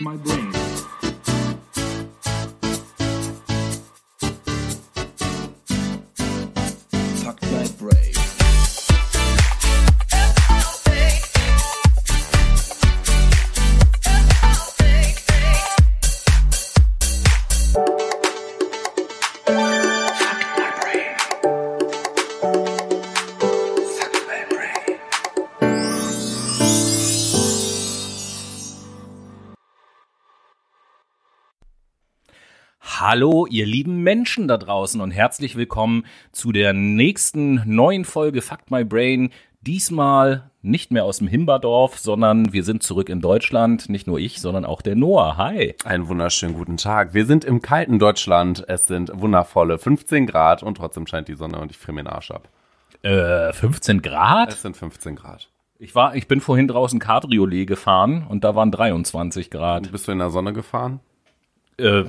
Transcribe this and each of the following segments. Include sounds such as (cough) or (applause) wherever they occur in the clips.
My brain. Hallo, ihr lieben Menschen da draußen und herzlich willkommen zu der nächsten neuen Folge Fuck My Brain. Diesmal nicht mehr aus dem Himberdorf, sondern wir sind zurück in Deutschland. Nicht nur ich, sondern auch der Noah. Hi. Einen wunderschönen guten Tag. Wir sind im kalten Deutschland. Es sind wundervolle 15 Grad und trotzdem scheint die Sonne und ich friere mir den Arsch ab. Äh, 15 Grad? Es sind 15 Grad. Ich war, ich bin vorhin draußen Cabriolet gefahren und da waren 23 Grad. Bist du in der Sonne gefahren? Äh,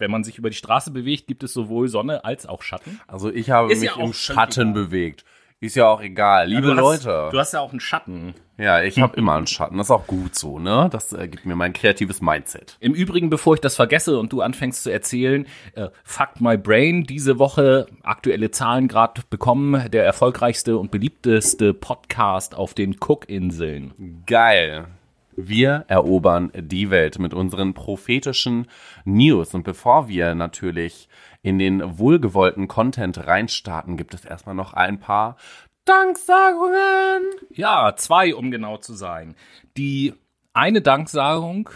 wenn man sich über die Straße bewegt, gibt es sowohl Sonne als auch Schatten. Also ich habe Ist mich ja im Schatten egal. bewegt. Ist ja auch egal. Liebe du Leute. Hast, du hast ja auch einen Schatten. ja, ich habe immer einen Schatten. Das ist auch gut so, ne? Das äh, gibt mir mein kreatives Mindset. Im Übrigen, bevor ich das vergesse und du anfängst zu erzählen, äh, Fuck My Brain, diese Woche aktuelle Zahlen gerade bekommen, der erfolgreichste und beliebteste Podcast auf den Cookinseln. Geil. Wir erobern die Welt mit unseren prophetischen News. Und bevor wir natürlich in den wohlgewollten Content reinstarten, gibt es erstmal noch ein paar Danksagungen. Ja, zwei, um genau zu sein. Die eine Danksagung,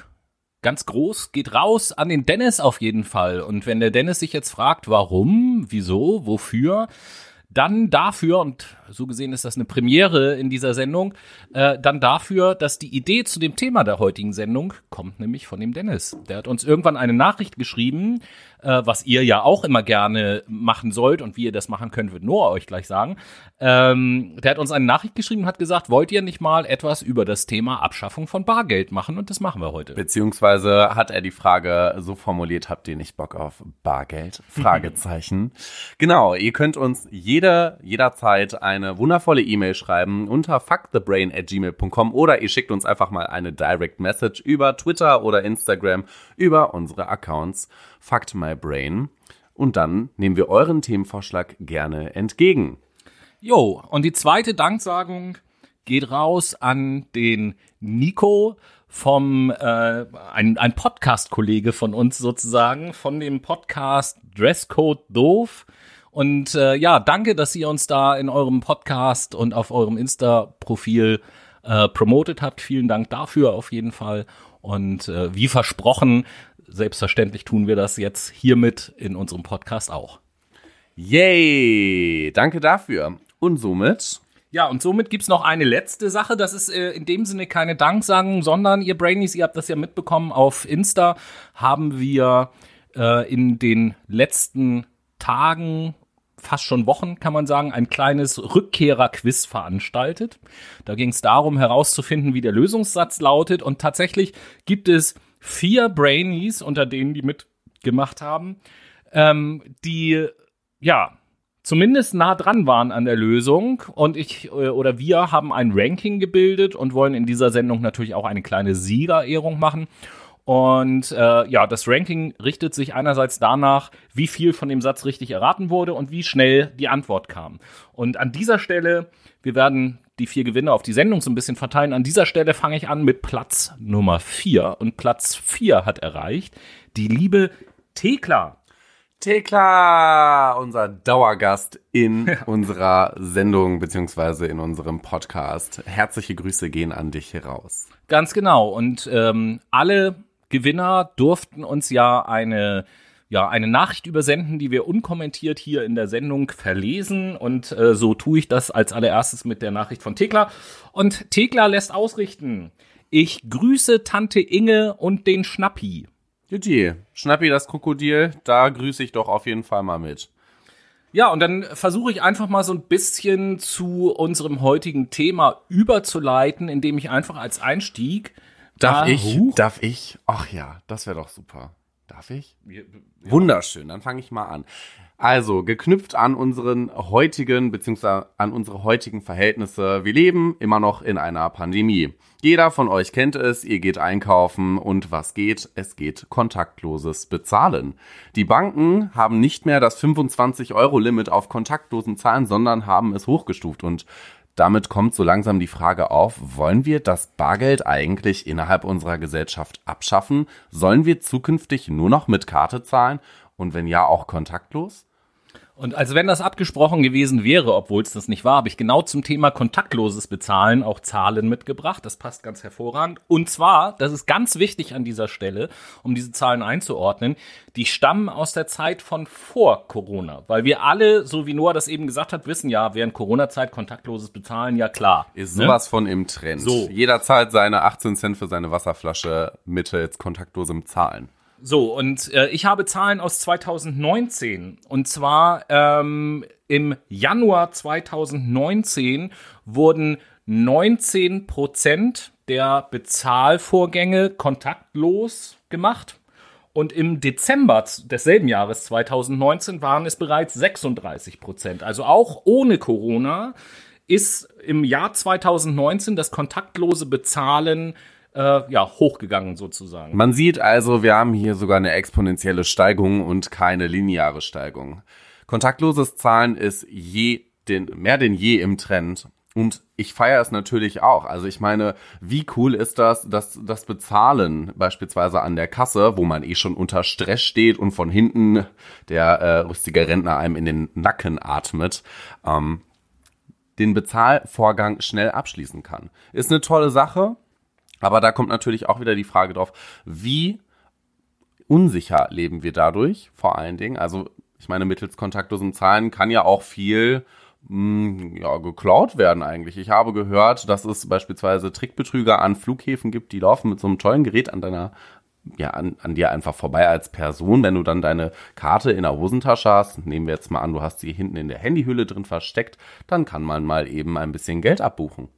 ganz groß, geht raus an den Dennis auf jeden Fall. Und wenn der Dennis sich jetzt fragt, warum, wieso, wofür, dann dafür, und so gesehen ist das eine Premiere in dieser Sendung, äh, dann dafür, dass die Idee zu dem Thema der heutigen Sendung kommt nämlich von dem Dennis. Der hat uns irgendwann eine Nachricht geschrieben, äh, was ihr ja auch immer gerne machen sollt und wie ihr das machen könnt, wird Noah euch gleich sagen. Ähm, der hat uns eine Nachricht geschrieben und hat gesagt, wollt ihr nicht mal etwas über das Thema Abschaffung von Bargeld machen? Und das machen wir heute. Beziehungsweise hat er die Frage so formuliert, habt ihr nicht Bock auf Bargeld? (laughs) Fragezeichen. genau, ihr könnt uns jede, jederzeit eine wundervolle E-Mail schreiben unter fuckthebrain at gmail.com oder ihr schickt uns einfach mal eine Direct Message über Twitter oder Instagram über unsere Accounts Fucked My Brain. Und dann nehmen wir euren Themenvorschlag gerne entgegen. Jo, und die zweite Danksagung geht raus an den Nico vom äh, ein, ein Podcast-Kollege von uns sozusagen, von dem Podcast Dresscode Doof. Und äh, ja, danke, dass ihr uns da in eurem Podcast und auf eurem Insta-Profil äh, promotet habt. Vielen Dank dafür auf jeden Fall. Und äh, wie versprochen, selbstverständlich tun wir das jetzt hiermit in unserem Podcast auch. Yay! Danke dafür. Und somit Ja, und somit gibt's noch eine letzte Sache. Das ist äh, in dem Sinne keine Danksagung, sondern ihr Brainies, ihr habt das ja mitbekommen, auf Insta haben wir äh, in den letzten Tagen, fast schon Wochen, kann man sagen, ein kleines Rückkehrer-Quiz veranstaltet. Da ging es darum, herauszufinden, wie der Lösungssatz lautet. Und tatsächlich gibt es vier Brainies, unter denen die mitgemacht haben, ähm, die ja zumindest nah dran waren an der Lösung und ich äh, oder wir haben ein Ranking gebildet und wollen in dieser Sendung natürlich auch eine kleine Siegerehrung machen. Und äh, ja, das Ranking richtet sich einerseits danach, wie viel von dem Satz richtig erraten wurde und wie schnell die Antwort kam. Und an dieser Stelle, wir werden die vier Gewinner auf die Sendung so ein bisschen verteilen. An dieser Stelle fange ich an mit Platz Nummer vier Und Platz vier hat erreicht die liebe Thekla. Thekla, unser Dauergast in (laughs) unserer Sendung beziehungsweise in unserem Podcast. Herzliche Grüße gehen an dich heraus. Ganz genau. Und ähm, alle Gewinner durften uns ja eine ja, eine Nachricht übersenden, die wir unkommentiert hier in der Sendung verlesen. Und äh, so tue ich das als allererstes mit der Nachricht von Thekla. Und Thekla lässt ausrichten. Ich grüße Tante Inge und den Schnappi. Jutti, Schnappi das Krokodil, da grüße ich doch auf jeden Fall mal mit. Ja, und dann versuche ich einfach mal so ein bisschen zu unserem heutigen Thema überzuleiten, indem ich einfach als Einstieg Darf da- ich? Huch. Darf ich? Ach ja, das wäre doch super. Darf ich? Wunderschön, dann fange ich mal an. Also, geknüpft an unseren heutigen, beziehungsweise an unsere heutigen Verhältnisse. Wir leben immer noch in einer Pandemie. Jeder von euch kennt es, ihr geht einkaufen und was geht? Es geht kontaktloses Bezahlen. Die Banken haben nicht mehr das 25-Euro-Limit auf kontaktlosen Zahlen, sondern haben es hochgestuft und damit kommt so langsam die Frage auf, wollen wir das Bargeld eigentlich innerhalb unserer Gesellschaft abschaffen? Sollen wir zukünftig nur noch mit Karte zahlen? Und wenn ja, auch kontaktlos? Und als wenn das abgesprochen gewesen wäre, obwohl es das nicht war, habe ich genau zum Thema kontaktloses Bezahlen auch Zahlen mitgebracht. Das passt ganz hervorragend. Und zwar, das ist ganz wichtig an dieser Stelle, um diese Zahlen einzuordnen, die stammen aus der Zeit von vor Corona. Weil wir alle, so wie Noah das eben gesagt hat, wissen ja, während Corona-Zeit kontaktloses Bezahlen, ja klar. Ist ne? sowas von im Trend. So. Jeder zahlt seine 18 Cent für seine Wasserflasche mittels kontaktlosem Zahlen. So, und äh, ich habe Zahlen aus 2019. Und zwar ähm, im Januar 2019 wurden 19 Prozent der Bezahlvorgänge kontaktlos gemacht. Und im Dezember desselben Jahres 2019 waren es bereits 36 Prozent. Also auch ohne Corona ist im Jahr 2019 das kontaktlose Bezahlen äh, ja, hochgegangen sozusagen. Man sieht also, wir haben hier sogar eine exponentielle Steigung und keine lineare Steigung. Kontaktloses Zahlen ist je den, mehr denn je im Trend. Und ich feiere es natürlich auch. Also ich meine, wie cool ist das, dass das Bezahlen beispielsweise an der Kasse, wo man eh schon unter Stress steht und von hinten der äh, rüstige Rentner einem in den Nacken atmet, ähm, den Bezahlvorgang schnell abschließen kann. Ist eine tolle Sache. Aber da kommt natürlich auch wieder die Frage drauf, wie unsicher leben wir dadurch, vor allen Dingen. Also ich meine, mittels kontaktlosen Zahlen kann ja auch viel mh, hm, ja, geklaut werden eigentlich. Ich habe gehört, dass es beispielsweise Trickbetrüger an Flughäfen gibt, die laufen mit so einem tollen Gerät an deiner ja, an, an dir einfach vorbei als Person. Wenn du dann deine Karte in der Hosentasche hast, nehmen wir jetzt mal an, du hast sie hinten in der Handyhülle drin versteckt, dann kann man mal eben ein bisschen Geld abbuchen.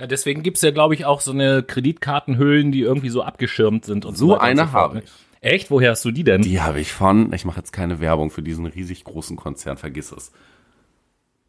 Ja, deswegen gibt's ja, glaube ich, auch so eine Kreditkartenhüllen, die irgendwie so abgeschirmt sind und so, so eine so habe ich. Echt? Woher hast du die denn? Die habe ich von, ich mache jetzt keine Werbung für diesen riesig großen Konzern, vergiss es.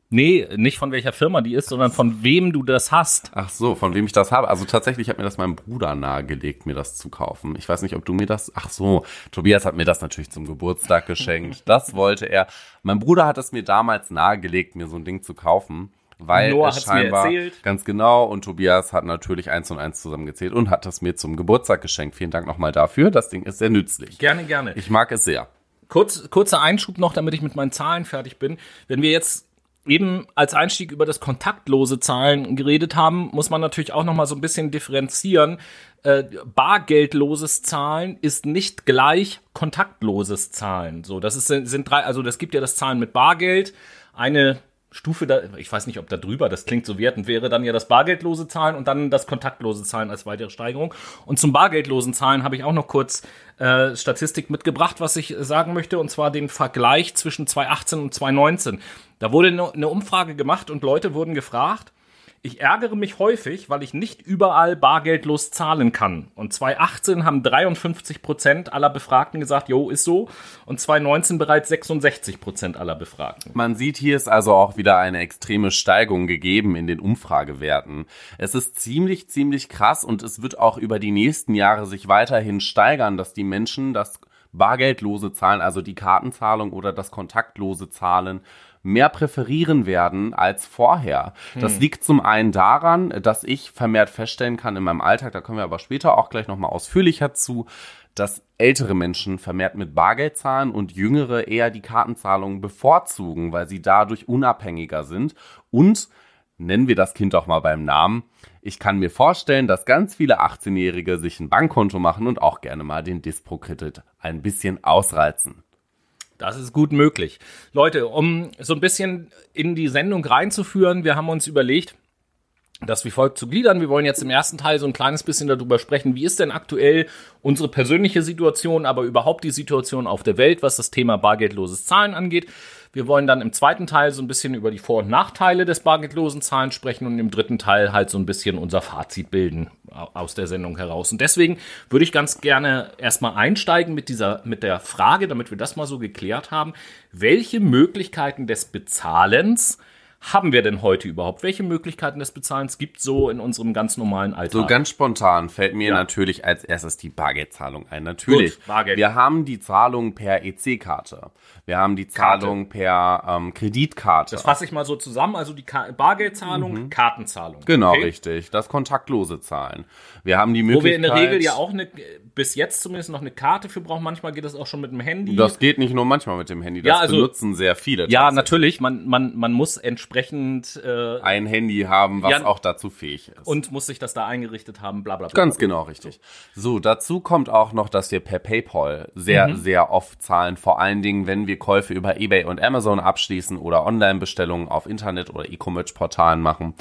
Nee, nicht von welcher Firma die ist, sondern von wem du das hast. Ach so, von wem ich das habe. Also tatsächlich hat mir das mein Bruder nahegelegt, mir das zu kaufen. Ich weiß nicht, ob du mir das. Ach so, Tobias hat mir das natürlich zum Geburtstag geschenkt. Das wollte er. Mein Bruder hat es mir damals nahegelegt, mir so ein Ding zu kaufen weil Noah es scheinbar mir erzählt. ganz genau und Tobias hat natürlich eins und eins zusammengezählt und hat das mir zum Geburtstag geschenkt. Vielen Dank nochmal dafür. Das Ding ist sehr nützlich. Gerne, gerne. Ich mag es sehr. Kurz, kurzer Einschub noch, damit ich mit meinen Zahlen fertig bin. Wenn wir jetzt eben als Einstieg über das kontaktlose Zahlen geredet haben, muss man natürlich auch noch mal so ein bisschen differenzieren. Äh, bargeldloses Zahlen ist nicht gleich kontaktloses Zahlen. So, das ist, sind drei, also das gibt ja das Zahlen mit Bargeld, eine Stufe da, ich weiß nicht, ob da drüber, das klingt so wertend, wäre dann ja das bargeldlose Zahlen und dann das kontaktlose Zahlen als weitere Steigerung. Und zum bargeldlosen Zahlen habe ich auch noch kurz äh, Statistik mitgebracht, was ich sagen möchte, und zwar den Vergleich zwischen 2018 und 2019. Da wurde eine, eine Umfrage gemacht und Leute wurden gefragt, ich ärgere mich häufig, weil ich nicht überall bargeldlos zahlen kann. Und 2018 haben 53 Prozent aller Befragten gesagt, jo, ist so. Und 2019 bereits 66 Prozent aller Befragten. Man sieht, hier ist also auch wieder eine extreme Steigung gegeben in den Umfragewerten. Es ist ziemlich, ziemlich krass und es wird auch über die nächsten Jahre sich weiterhin steigern, dass die Menschen das bargeldlose Zahlen, also die Kartenzahlung oder das kontaktlose Zahlen, mehr präferieren werden als vorher. Hm. Das liegt zum einen daran, dass ich vermehrt feststellen kann in meinem Alltag, da kommen wir aber später auch gleich nochmal ausführlicher zu, dass ältere Menschen vermehrt mit Bargeld zahlen und jüngere eher die Kartenzahlungen bevorzugen, weil sie dadurch unabhängiger sind und nennen wir das Kind auch mal beim Namen. Ich kann mir vorstellen, dass ganz viele 18-Jährige sich ein Bankkonto machen und auch gerne mal den Dispo-Kredit ein bisschen ausreizen. Das ist gut möglich. Leute, um so ein bisschen in die Sendung reinzuführen, wir haben uns überlegt, das wie folgt zu gliedern. Wir wollen jetzt im ersten Teil so ein kleines bisschen darüber sprechen, wie ist denn aktuell unsere persönliche Situation, aber überhaupt die Situation auf der Welt, was das Thema bargeldloses Zahlen angeht. Wir wollen dann im zweiten Teil so ein bisschen über die Vor- und Nachteile des bargeldlosen Zahlen sprechen und im dritten Teil halt so ein bisschen unser Fazit bilden aus der Sendung heraus. Und deswegen würde ich ganz gerne erstmal einsteigen mit dieser, mit der Frage, damit wir das mal so geklärt haben. Welche Möglichkeiten des Bezahlens haben wir denn heute überhaupt? Welche Möglichkeiten des Bezahlens gibt es so in unserem ganz normalen Alltag? So ganz spontan fällt mir Ja. natürlich als erstes die Bargeldzahlung ein. Natürlich. Gut, Bargeld. Wir haben die Zahlung per EC-Karte. Wir haben die Karte. Zahlung per ähm, Kreditkarte. das fasse ich mal so zusammen. Also die Ka Bargeldzahlung, Kartenzahlung. Genau, Okay? richtig. Das kontaktlose Zahlen. Wir haben die Wo Möglichkeit. wir in der Regel ja auch eine, bis jetzt zumindest noch eine Karte für brauchen. Manchmal geht das auch schon mit dem Handy. Das geht nicht nur manchmal mit dem Handy. Das Ja, also- benutzen sehr viele. ja, natürlich. Man, man, man muss entsprechend äh, Ein Handy haben, was Ja. auch dazu fähig ist. und muss sich das da eingerichtet haben, bla bla bla. Ganz genau, richtig. So, dazu kommt auch noch, dass wir per PayPal sehr, Mhm. sehr oft zahlen. Vor allen Dingen, wenn wir Käufe über eBay und Amazon abschließen oder Online-Bestellungen auf Internet- oder E-Commerce-Portalen machen.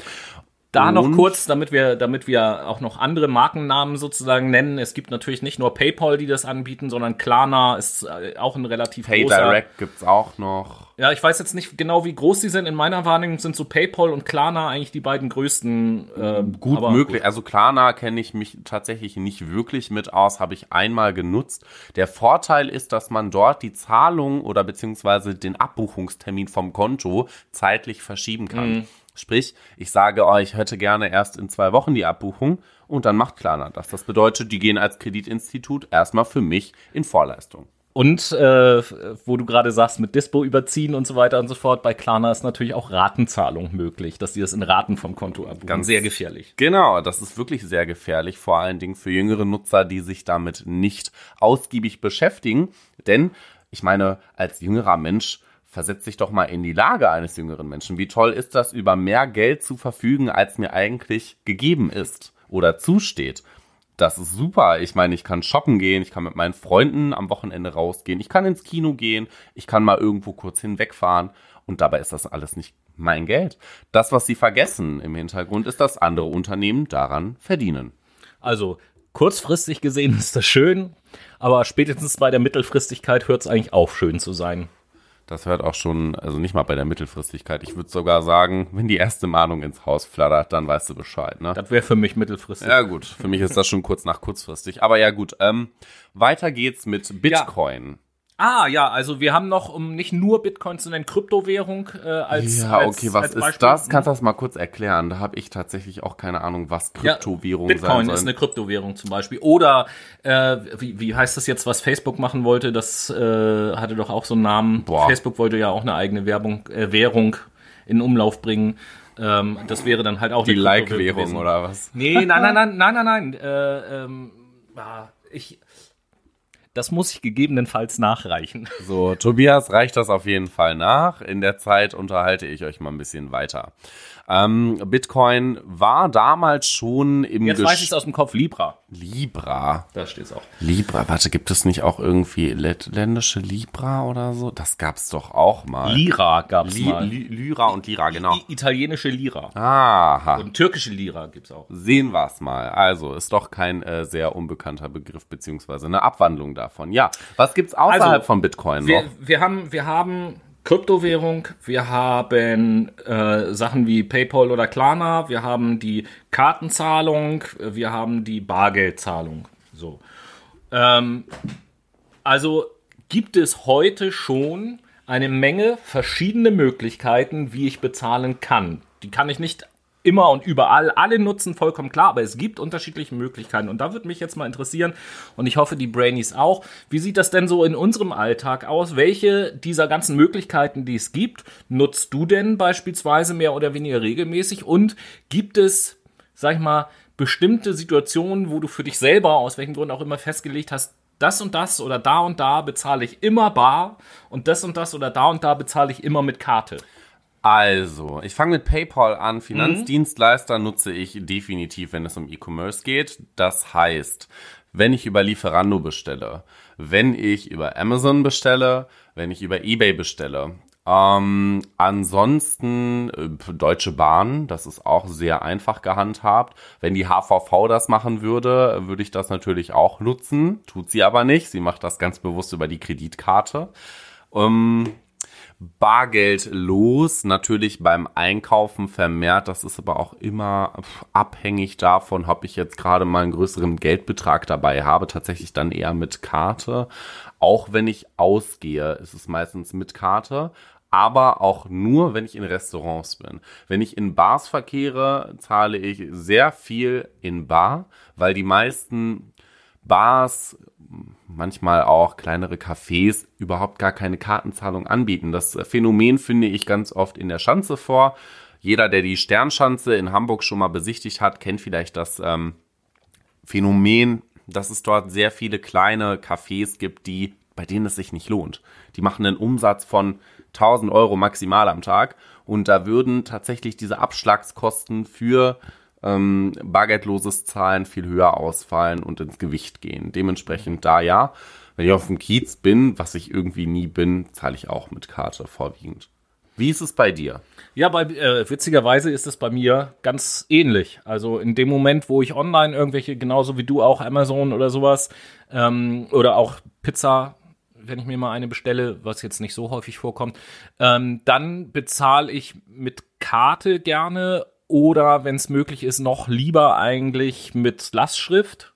Da noch Und- kurz, damit wir, damit wir auch noch andere Markennamen sozusagen nennen. Es gibt natürlich nicht nur PayPal, die das anbieten, sondern Klarna ist äh, auch ein relativ großer. PayDirect gibt's auch noch. Ja, ich weiß jetzt nicht genau, wie groß die sind. In meiner Wahrnehmung sind so PayPal und Klarna eigentlich die beiden größten. Äh, Gut möglich. Also Klarna kenne ich mich tatsächlich nicht wirklich mit aus, habe ich einmal genutzt. Der Vorteil ist, dass man dort die Zahlung oder beziehungsweise den Abbuchungstermin vom Konto zeitlich verschieben kann. Sprich, ich sage, oh, ich hätte gerne erst in zwei Wochen die Abbuchung und dann macht Klarna das. Das bedeutet, die gehen als Kreditinstitut erstmal für mich in Vorleistung. Und äh, wo du gerade sagst, mit Dispo überziehen und so weiter und so fort, bei Klarna ist natürlich auch Ratenzahlung möglich, dass die das in Raten vom Konto abbuchen. Ganz- sehr gefährlich. Genau, das ist wirklich sehr gefährlich, vor allen Dingen für jüngere Nutzer, die sich damit nicht ausgiebig beschäftigen. Denn ich meine, als jüngerer Mensch versetz dich doch mal in die Lage eines jüngeren Menschen. Wie toll ist das, über mehr Geld zu verfügen, als mir eigentlich gegeben ist oder zusteht? Das ist super. Ich meine, ich kann shoppen gehen, ich kann mit meinen Freunden am Wochenende rausgehen, ich kann ins Kino gehen, ich kann mal irgendwo kurz hinwegfahren und dabei ist das alles nicht mein Geld. Das, was sie vergessen im Hintergrund, ist, dass andere Unternehmen daran verdienen. Also kurzfristig gesehen ist das schön, aber spätestens bei der Mittelfristigkeit hört es eigentlich auf, schön zu sein. Das hört auch schon, also nicht mal bei der Mittelfristigkeit. Ich würde sogar sagen, wenn die erste Mahnung ins Haus flattert, dann weißt du Bescheid, ne? Das wäre für mich mittelfristig. Ja gut, für mich ist das schon kurz nach kurzfristig. Aber ja gut, ähm, weiter geht's mit Bitcoin. Ah, ja, also wir haben noch, um nicht nur Bitcoin zu nennen, Kryptowährung äh, als Ja, als, okay, was als ist Beispiel. das? Kannst du das mal kurz erklären? Da habe ich tatsächlich auch keine Ahnung, was Ja, Kryptowährung sein Bitcoin ist eine Kryptowährung zum Beispiel. Oder äh, wie, wie heißt das jetzt, was Facebook machen wollte? Das äh, hatte doch auch so einen Namen. Boah. Facebook wollte ja auch eine eigene Werbung, äh, Währung in Umlauf bringen. Ähm, das wäre dann halt auch die Like-Währung oder was? Nee, nein, nein, nein, nein, nein, nein. Äh, ähm, ah, ich, das muss ich gegebenenfalls nachreichen. (laughs) So, Tobias reicht das auf jeden Fall nach. In der Zeit unterhalte ich euch mal ein bisschen weiter. Ähm, Bitcoin war damals schon im Jetzt Gesch- weiß ich es aus dem Kopf. Libra. Libra. Da steht es auch. Libra, warte, gibt es nicht auch irgendwie lettländische Libra oder so? Das gab's doch auch mal. Lira gab es mal. Li Lyra und Lira, genau. I italienische Lira. Aha. Und türkische Lira gibt's auch. Sehen wir's mal. Also, ist doch kein äh, sehr unbekannter Begriff, beziehungsweise eine Abwandlung davon. Ja, was gibt's außerhalb Also, von Bitcoin Wir, noch? wir haben, wir haben Kryptowährung, wir haben äh, Sachen wie PayPal oder Klarna, wir haben die Kartenzahlung, wir haben die Bargeldzahlung. So. Ähm, also gibt es heute schon eine Menge verschiedene Möglichkeiten, wie ich bezahlen kann. Die kann ich nicht immer und überall alle nutzen, vollkommen klar, aber es gibt unterschiedliche Möglichkeiten. Und da würde mich jetzt mal interessieren, und ich hoffe, die Brainies auch, wie sieht das denn so in unserem Alltag aus? Welche dieser ganzen Möglichkeiten, die es gibt, nutzt du denn beispielsweise mehr oder weniger regelmäßig? Und gibt es, sag ich mal, bestimmte Situationen, wo du für dich selber, aus welchem Grund auch immer, festgelegt hast, das und das oder da und da bezahle ich immer bar und das und das oder da und da bezahle ich immer mit Karte. Also, ich fange mit PayPal Mhm. an. Finanzdienstleister nutze ich definitiv, wenn es um E-Commerce geht. Das heißt, wenn ich über Lieferando bestelle, wenn ich über Amazon bestelle, wenn ich über eBay bestelle, Ähm, ansonsten äh, Deutsche Bahn, das ist auch sehr einfach gehandhabt. Wenn die HVV das machen würde, würde ich das natürlich auch nutzen. Tut sie aber nicht. Sie macht das ganz bewusst über die Kreditkarte. Ähm, Bargeld los, natürlich beim Einkaufen vermehrt. Das ist aber auch immer abhängig davon, ob ich jetzt gerade mal einen größeren Geldbetrag dabei habe. Tatsächlich dann eher mit Karte. Auch wenn ich ausgehe, ist es meistens mit Karte. Aber auch nur, wenn ich in Restaurants bin. Wenn ich in Bars verkehre, zahle ich sehr viel in Bar, weil die meisten Bars, manchmal auch kleinere Cafés überhaupt gar keine Kartenzahlung anbieten. Das Phänomen finde ich ganz oft in der Schanze vor. Jeder, der die Sternschanze in Hamburg schon mal besichtigt hat, kennt vielleicht das ähm, Phänomen, dass es dort sehr viele kleine Cafés gibt, die bei denen es sich nicht lohnt. Die machen einen Umsatz von 1000 Euro maximal am Tag und da würden tatsächlich diese Abschlagskosten für ähm, bargeldloses Zahlen viel höher ausfallen und ins Gewicht gehen. Dementsprechend da ja. Wenn ich auf dem Kiez bin, was ich irgendwie nie bin, zahle ich auch mit Karte vorwiegend. Wie ist es bei dir? Ja, bei, äh, witzigerweise ist es bei mir ganz ähnlich. Also in dem Moment, wo ich online irgendwelche, genauso wie du auch Amazon oder sowas, ähm, oder auch Pizza, wenn ich mir mal eine bestelle, was jetzt nicht so häufig vorkommt, ähm, dann bezahle ich mit Karte gerne oder wenn es möglich ist, noch lieber eigentlich mit Lastschrift.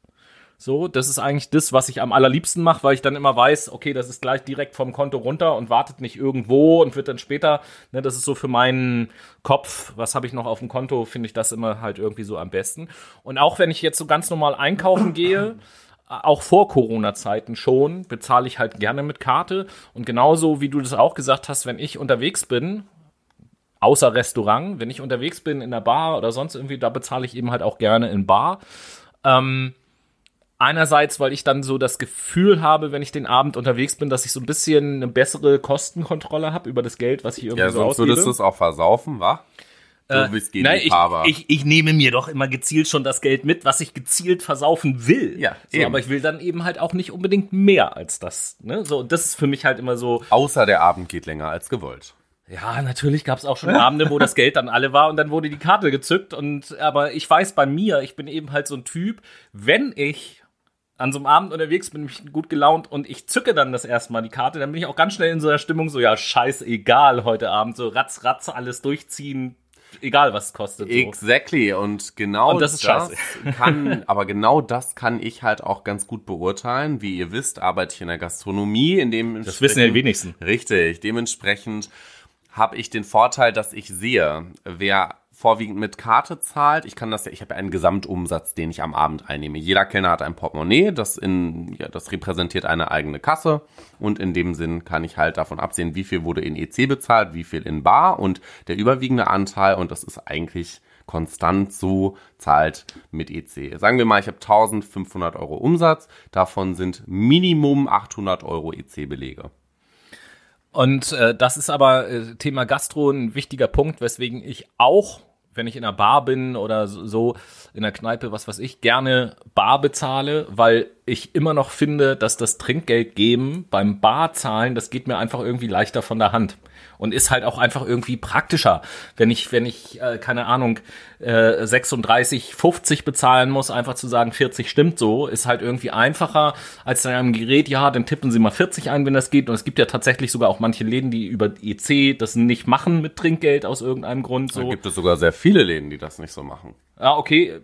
So, das ist eigentlich das, was ich am allerliebsten mache, weil ich dann immer weiß, okay, das ist gleich direkt vom Konto runter und wartet nicht irgendwo und wird dann später, ne, das ist so für meinen Kopf, was habe ich noch auf dem Konto, finde ich das immer halt irgendwie so am besten. Und auch wenn ich jetzt so ganz normal einkaufen gehe, auch vor Corona-Zeiten schon, bezahle ich halt gerne mit Karte. Und genauso wie du das auch gesagt hast, wenn ich unterwegs bin, außer Restaurant. Wenn ich unterwegs bin in der Bar oder sonst irgendwie, da bezahle ich eben halt auch gerne in Bar. Ähm, einerseits, weil ich dann so das Gefühl habe, wenn ich den Abend unterwegs bin, dass ich so ein bisschen eine bessere Kostenkontrolle habe über das Geld, was ich irgendwie ja, so sonst würdest du es auch versaufen, wa? So äh, wie nein, ich, ich, ich, nehme mir doch immer gezielt schon das Geld mit, was ich gezielt versaufen will. Ja, so, aber ich will dann eben halt auch nicht unbedingt mehr als das. Ne? So, das ist für mich halt immer so. Außer der Abend geht länger als gewollt. Ja, natürlich gab es auch schon Abende, wo das Geld dann alle war und dann wurde die Karte gezückt. Und aber ich weiß bei mir, ich bin eben halt so ein Typ, wenn ich an so einem Abend unterwegs bin, mich gut gelaunt und ich zücke dann das erste Mal die Karte, dann bin ich auch ganz schnell in so einer Stimmung, so ja, scheißegal heute Abend, so ratz, ratz, alles durchziehen, egal was es kostet. So. Exactly. Und genau und das, das (laughs) kann, aber genau das kann ich halt auch ganz gut beurteilen. Wie ihr wisst, arbeite ich in der Gastronomie, in dem Das wissen ja die wenigsten. Richtig. Dementsprechend habe ich den Vorteil, dass ich sehe, wer vorwiegend mit Karte zahlt. Ich kann das ja, ich habe einen Gesamtumsatz, den ich am Abend einnehme. Jeder Kellner hat ein Portemonnaie, das in, ja, das repräsentiert eine eigene Kasse und in dem Sinn kann ich halt davon absehen, wie viel wurde in EC bezahlt, wie viel in Bar und der überwiegende Anteil und das ist eigentlich konstant so zahlt mit EC. Sagen wir mal, ich habe 1500 Euro Umsatz, davon sind Minimum 800 Euro EC-Belege. Und äh, das ist aber äh, Thema Gastro ein wichtiger Punkt, weswegen ich auch, wenn ich in einer Bar bin oder so, in der Kneipe, was weiß ich, gerne Bar bezahle, weil ich immer noch finde, dass das Trinkgeld geben beim Barzahlen, das geht mir einfach irgendwie leichter von der Hand und ist halt auch einfach irgendwie praktischer. Wenn ich, wenn ich, äh, keine Ahnung, äh, 36, 50 bezahlen muss, einfach zu sagen, 40 stimmt so, ist halt irgendwie einfacher als dann einem Gerät, ja, dann tippen Sie mal 40 ein, wenn das geht. Und es gibt ja tatsächlich sogar auch manche Läden, die über EC das nicht machen mit Trinkgeld aus irgendeinem Grund. So. Da gibt es sogar sehr viele Läden, die das nicht so machen. Ah, okay.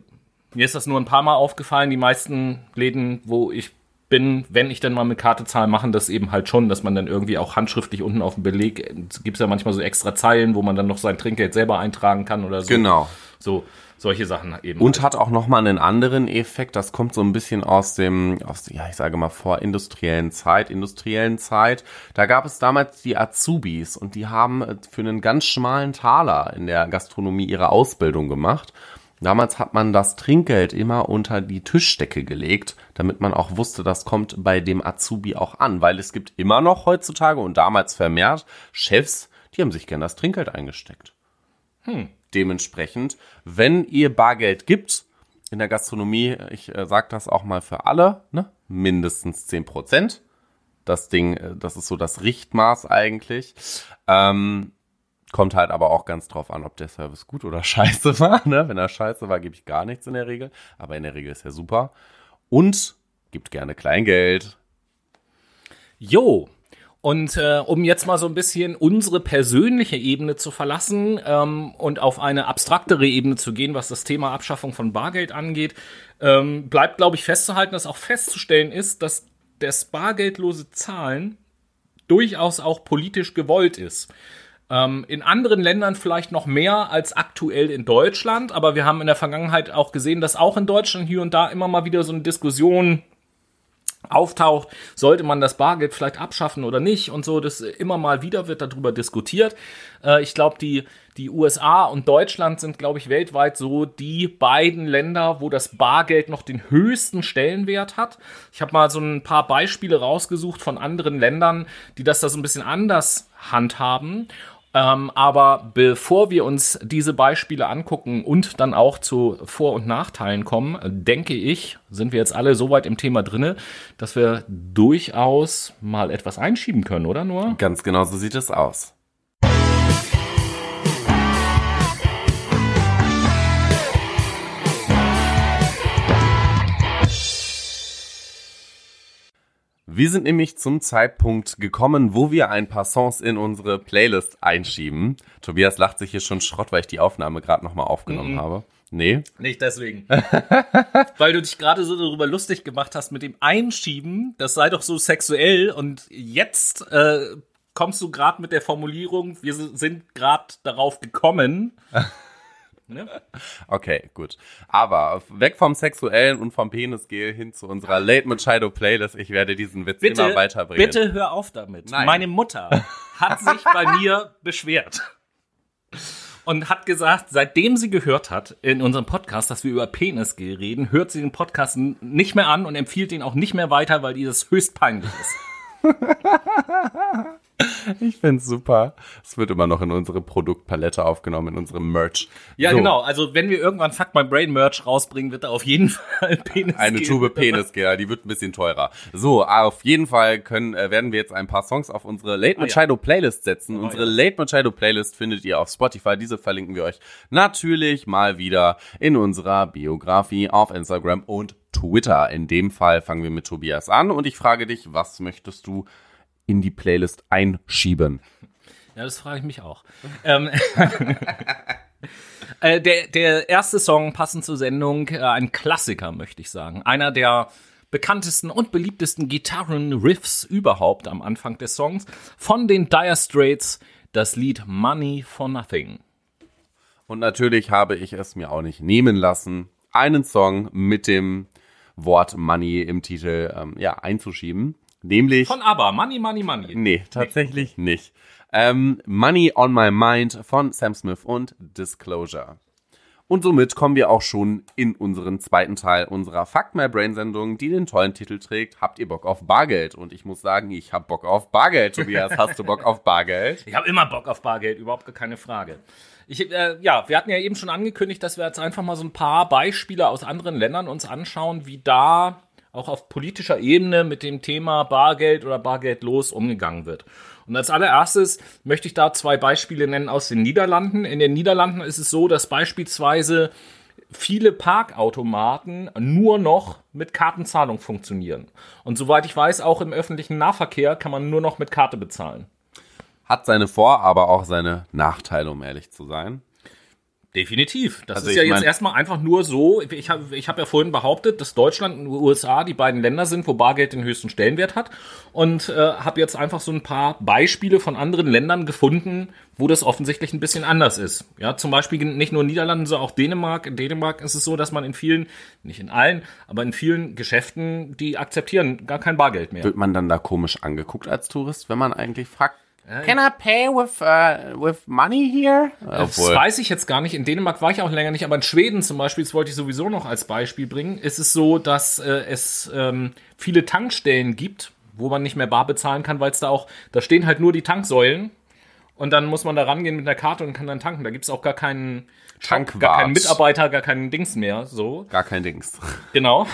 Mir ist das nur ein paar Mal aufgefallen. Die meisten Läden, wo ich bin, wenn ich dann mal mit Karte zahle, machen das eben halt schon, dass man dann irgendwie auch handschriftlich unten auf dem Beleg, gibt es ja manchmal so extra Zeilen, wo man dann noch sein Trinkgeld selber eintragen kann oder so. Genau. So, solche Sachen eben. Und halt. hat auch nochmal einen anderen Effekt, das kommt so ein bisschen aus dem, aus, ja, ich sage mal, vor industriellen Zeit, industriellen Zeit. Da gab es damals die Azubis und die haben für einen ganz schmalen Taler in der Gastronomie ihre Ausbildung gemacht. Damals hat man das Trinkgeld immer unter die Tischdecke gelegt, damit man auch wusste, das kommt bei dem Azubi auch an, weil es gibt immer noch heutzutage und damals vermehrt Chefs, die haben sich gern das Trinkgeld eingesteckt. Hm. Dementsprechend, wenn ihr Bargeld gibt in der Gastronomie, ich äh, sage das auch mal für alle, ne, mindestens zehn Prozent das Ding, äh, das ist so das Richtmaß eigentlich. Ähm, kommt halt aber auch ganz drauf an, ob der Service gut oder (laughs) scheiße war. Ne? Wenn er scheiße war, gebe ich gar nichts in der Regel. Aber in der Regel ist er super. Und gibt gerne Kleingeld. Jo. Und äh, um jetzt mal so ein bisschen unsere persönliche Ebene zu verlassen ähm, und auf eine abstraktere Ebene zu gehen, was das Thema Abschaffung von Bargeld angeht, ähm, bleibt, glaube ich, festzuhalten, dass auch festzustellen ist, dass das bargeldlose Zahlen durchaus auch politisch gewollt ist. Ähm, in anderen Ländern vielleicht noch mehr als aktuell in Deutschland, aber wir haben in der Vergangenheit auch gesehen, dass auch in Deutschland hier und da immer mal wieder so eine Diskussion auftaucht, sollte man das Bargeld vielleicht abschaffen oder nicht und so, das immer mal wieder wird darüber diskutiert. Äh, ich glaube, die, die USA und Deutschland sind, glaube ich, weltweit so die beiden Länder, wo das Bargeld noch den höchsten Stellenwert hat. Ich habe mal so ein paar Beispiele rausgesucht von anderen Ländern, die das da so ein bisschen anders handhaben. Ähm, aber bevor wir uns diese Beispiele angucken und dann auch zu Vor- und Nachteilen kommen, denke ich, sind wir jetzt alle so weit im Thema drinne, dass wir durchaus mal etwas einschieben können, oder Noah? Ganz genau so sieht es aus. Wir sind nämlich zum Zeitpunkt gekommen, wo wir ein paar Songs in unsere Playlist einschieben. Tobias lacht sich hier schon Schrott, weil ich die Aufnahme gerade nochmal aufgenommen Mhm. habe. Nee. Nicht deswegen. (laughs) Weil du dich gerade so darüber lustig gemacht hast mit dem Einschieben, das sei doch so sexuell und jetzt äh, kommst du gerade mit der Formulierung, wir sind gerade darauf gekommen. (laughs) ne? (laughs) Okay, gut. Aber weg vom Sexuellen und vom Penisgel hin zu unserer Late Machado Playlist. Ich werde diesen Witz Bitte, immer weiterbringen. bitte hör auf damit. Nein. Meine Mutter hat sich bei (laughs) mir beschwert und hat gesagt, seitdem sie gehört hat in unserem Podcast, dass wir über Penisgel reden, hört sie den Podcast nicht mehr an und empfiehlt ihn auch nicht mehr weiter, weil dieses höchst peinlich ist. (laughs) (laughs) Ich find's super. Es wird immer noch in unsere Produktpalette aufgenommen, in unserem Merch. Ja, So, genau. Also wenn wir irgendwann Fuck My Brain Merch rausbringen, wird da auf jeden (laughs) Fall Penisgel. Eine Tube Penisgel, die wird ein bisschen teurer. So, auf jeden Fall können, äh, werden wir jetzt ein paar Songs auf unsere Late ja. Machado Playlist setzen. Oh, unsere ja. Late Machado Playlist findet ihr auf Spotify. Diese verlinken wir euch natürlich mal wieder in unserer Biografie auf Instagram und Twitter. In dem Fall fangen wir mit Tobias an und ich frage dich, was möchtest du in die Playlist einschieben? Ja, das frage ich mich auch. ähm, (laughs) äh, der, der erste Song passend zur Sendung, äh, ein Klassiker, möchte ich sagen. Einer der bekanntesten und beliebtesten Gitarren-Riffs überhaupt am Anfang des Songs. Von den Dire Straits das Lied Money for Nothing. Und natürlich habe ich es mir auch nicht nehmen lassen, einen Song mit dem Wort Money im Titel ähm, ja, einzuschieben. Nämlich. Von ABBA, Money, Money, Money. nee, tatsächlich nicht. Ähm, Money on My Mind von Sam Smith und Disclosure. Und somit kommen wir auch schon in unseren zweiten Teil unserer Fuck My Brain Sendung, die den tollen Titel trägt, Habt ihr Bock auf Bargeld? Und ich muss sagen, ich hab Bock auf Bargeld. Tobias, hast du Bock auf Bargeld? Ich habe immer Bock auf Bargeld, überhaupt gar keine Frage. Ich, äh, ja, wir hatten ja eben schon angekündigt, dass wir jetzt einfach mal so ein paar Beispiele aus anderen Ländern uns anschauen, wie da auch auf politischer Ebene mit dem Thema Bargeld oder Bargeldlos umgegangen wird. Und als allererstes möchte ich da zwei Beispiele nennen aus den Niederlanden. In den Niederlanden ist es so, dass beispielsweise viele Parkautomaten nur noch mit Kartenzahlung funktionieren. Und soweit ich weiß, auch im öffentlichen Nahverkehr kann man nur noch mit Karte bezahlen. Hat seine Vor-, aber auch seine Nachteile, um ehrlich zu sein. Definitiv. Das Also ist ja jetzt erstmal einfach nur so. Ich habe ich hab ja vorhin behauptet, dass Deutschland und USA die beiden Länder sind, wo Bargeld den höchsten Stellenwert hat. Und äh, habe jetzt einfach so ein paar Beispiele von anderen Ländern gefunden, wo das offensichtlich ein bisschen anders ist. Ja, zum Beispiel nicht nur Niederlande, sondern auch Dänemark. In Dänemark ist es so, dass man in vielen, nicht in allen, aber in vielen Geschäften, die akzeptieren gar kein Bargeld mehr. Wird man dann da komisch angeguckt als Tourist, wenn man eigentlich fragt, can I pay with, uh, with money here? Das Obwohl, weiß ich jetzt gar nicht. In Dänemark war ich auch länger nicht, aber in Schweden zum Beispiel, das wollte ich sowieso noch als Beispiel bringen, ist es so, dass äh, es ähm, viele Tankstellen gibt, wo man nicht mehr bar bezahlen kann, weil es da auch, da stehen halt nur die Tanksäulen und dann muss man da rangehen mit einer Karte und kann dann tanken. Da gibt es auch gar keinen Tankwart. gar keinen Mitarbeiter, gar keinen Dings mehr. So, gar kein Dings. genau.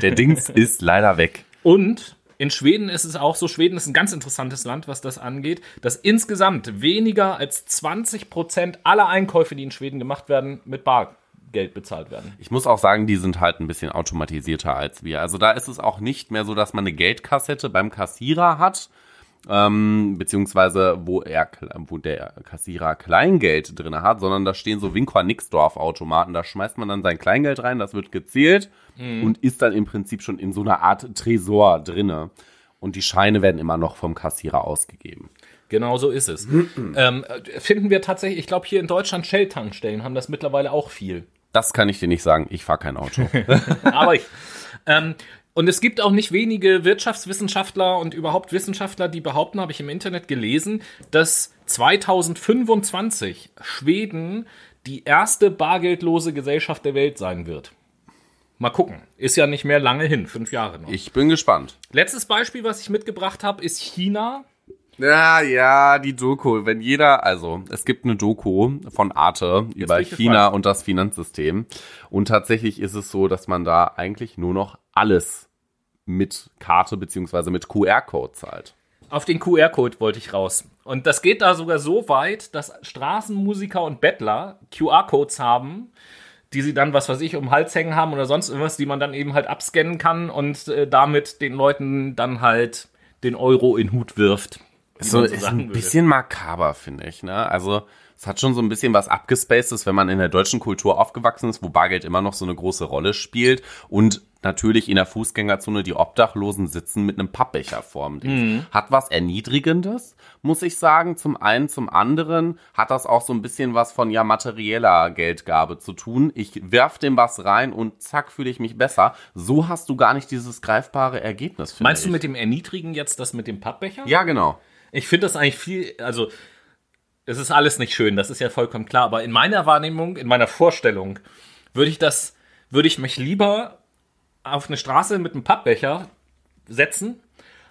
Der Dings (laughs) ist leider weg. Und In Schweden ist es auch so, Schweden ist ein ganz interessantes Land, was das angeht, dass insgesamt weniger als 20 Prozent aller Einkäufe, die in Schweden gemacht werden, mit Bargeld bezahlt werden. Ich muss auch sagen, die sind halt ein bisschen automatisierter als wir. Also da ist es auch nicht mehr so, dass man eine Geldkassette beim Kassierer hat, ähm, beziehungsweise wo er, wo der Kassierer Kleingeld drin hat, sondern da stehen so Winkler Nixdorf Automaten. Da schmeißt man dann sein Kleingeld rein, das wird gezählt und ist dann im Prinzip schon in so einer Art Tresor drinne. Und die Scheine werden immer noch vom Kassierer ausgegeben. Genau so ist es. (clears throat) ähm, äh, finden wir tatsächlich, ich glaube hier in Deutschland Shell-Tankstellen haben das mittlerweile auch viel. Das kann ich dir nicht sagen. Ich fahre kein Auto. (laughs) Aber ich. Ähm, und es gibt auch nicht wenige Wirtschaftswissenschaftler und überhaupt Wissenschaftler, die behaupten, habe ich im Internet gelesen, dass 2025 Schweden die erste bargeldlose Gesellschaft der Welt sein wird. Mal gucken. Ist ja nicht mehr lange hin, fünf Jahre noch. ich bin gespannt. Letztes Beispiel, was ich mitgebracht habe, ist China. Ja, ja, die Doku. Wenn jeder, also es gibt eine Doku von Arte über China und das Finanzsystem. Und tatsächlich ist es so, dass man da eigentlich nur noch alles mit Karte beziehungsweise mit QR-Code zahlt. Auf den QR-Code wollte ich raus. Und das geht da sogar so weit, dass Straßenmusiker und Bettler QR-Codes haben, die sie dann, was weiß ich, um den Hals hängen haben oder sonst irgendwas, die man dann eben halt abscannen kann und äh, damit den Leuten dann halt den Euro in den Hut wirft. So, man ist ein würde. bisschen makaber, finde ich. Ne? Also es hat schon so ein bisschen was abgespacedes, wenn man in der deutschen Kultur aufgewachsen ist, wo Bargeld immer noch so eine große Rolle spielt und natürlich in der Fußgängerzone die Obdachlosen sitzen mit einem Pappbecher vorm Ding. Hat was Erniedrigendes, muss ich sagen. Zum einen, zum anderen hat das auch so ein bisschen was von ja materieller Geldgabe zu tun. Ich werf dem was rein und zack fühle ich mich besser. So hast du gar nicht dieses greifbare Ergebnis. Meinst du ich. mit dem Erniedrigen jetzt das mit dem Pappbecher? Ja, genau. Ich finde das eigentlich viel, also es ist alles nicht schön, das ist ja vollkommen klar, aber in meiner Wahrnehmung, in meiner Vorstellung, würde ich das, würde ich mich lieber auf eine Straße mit einem Pappbecher setzen,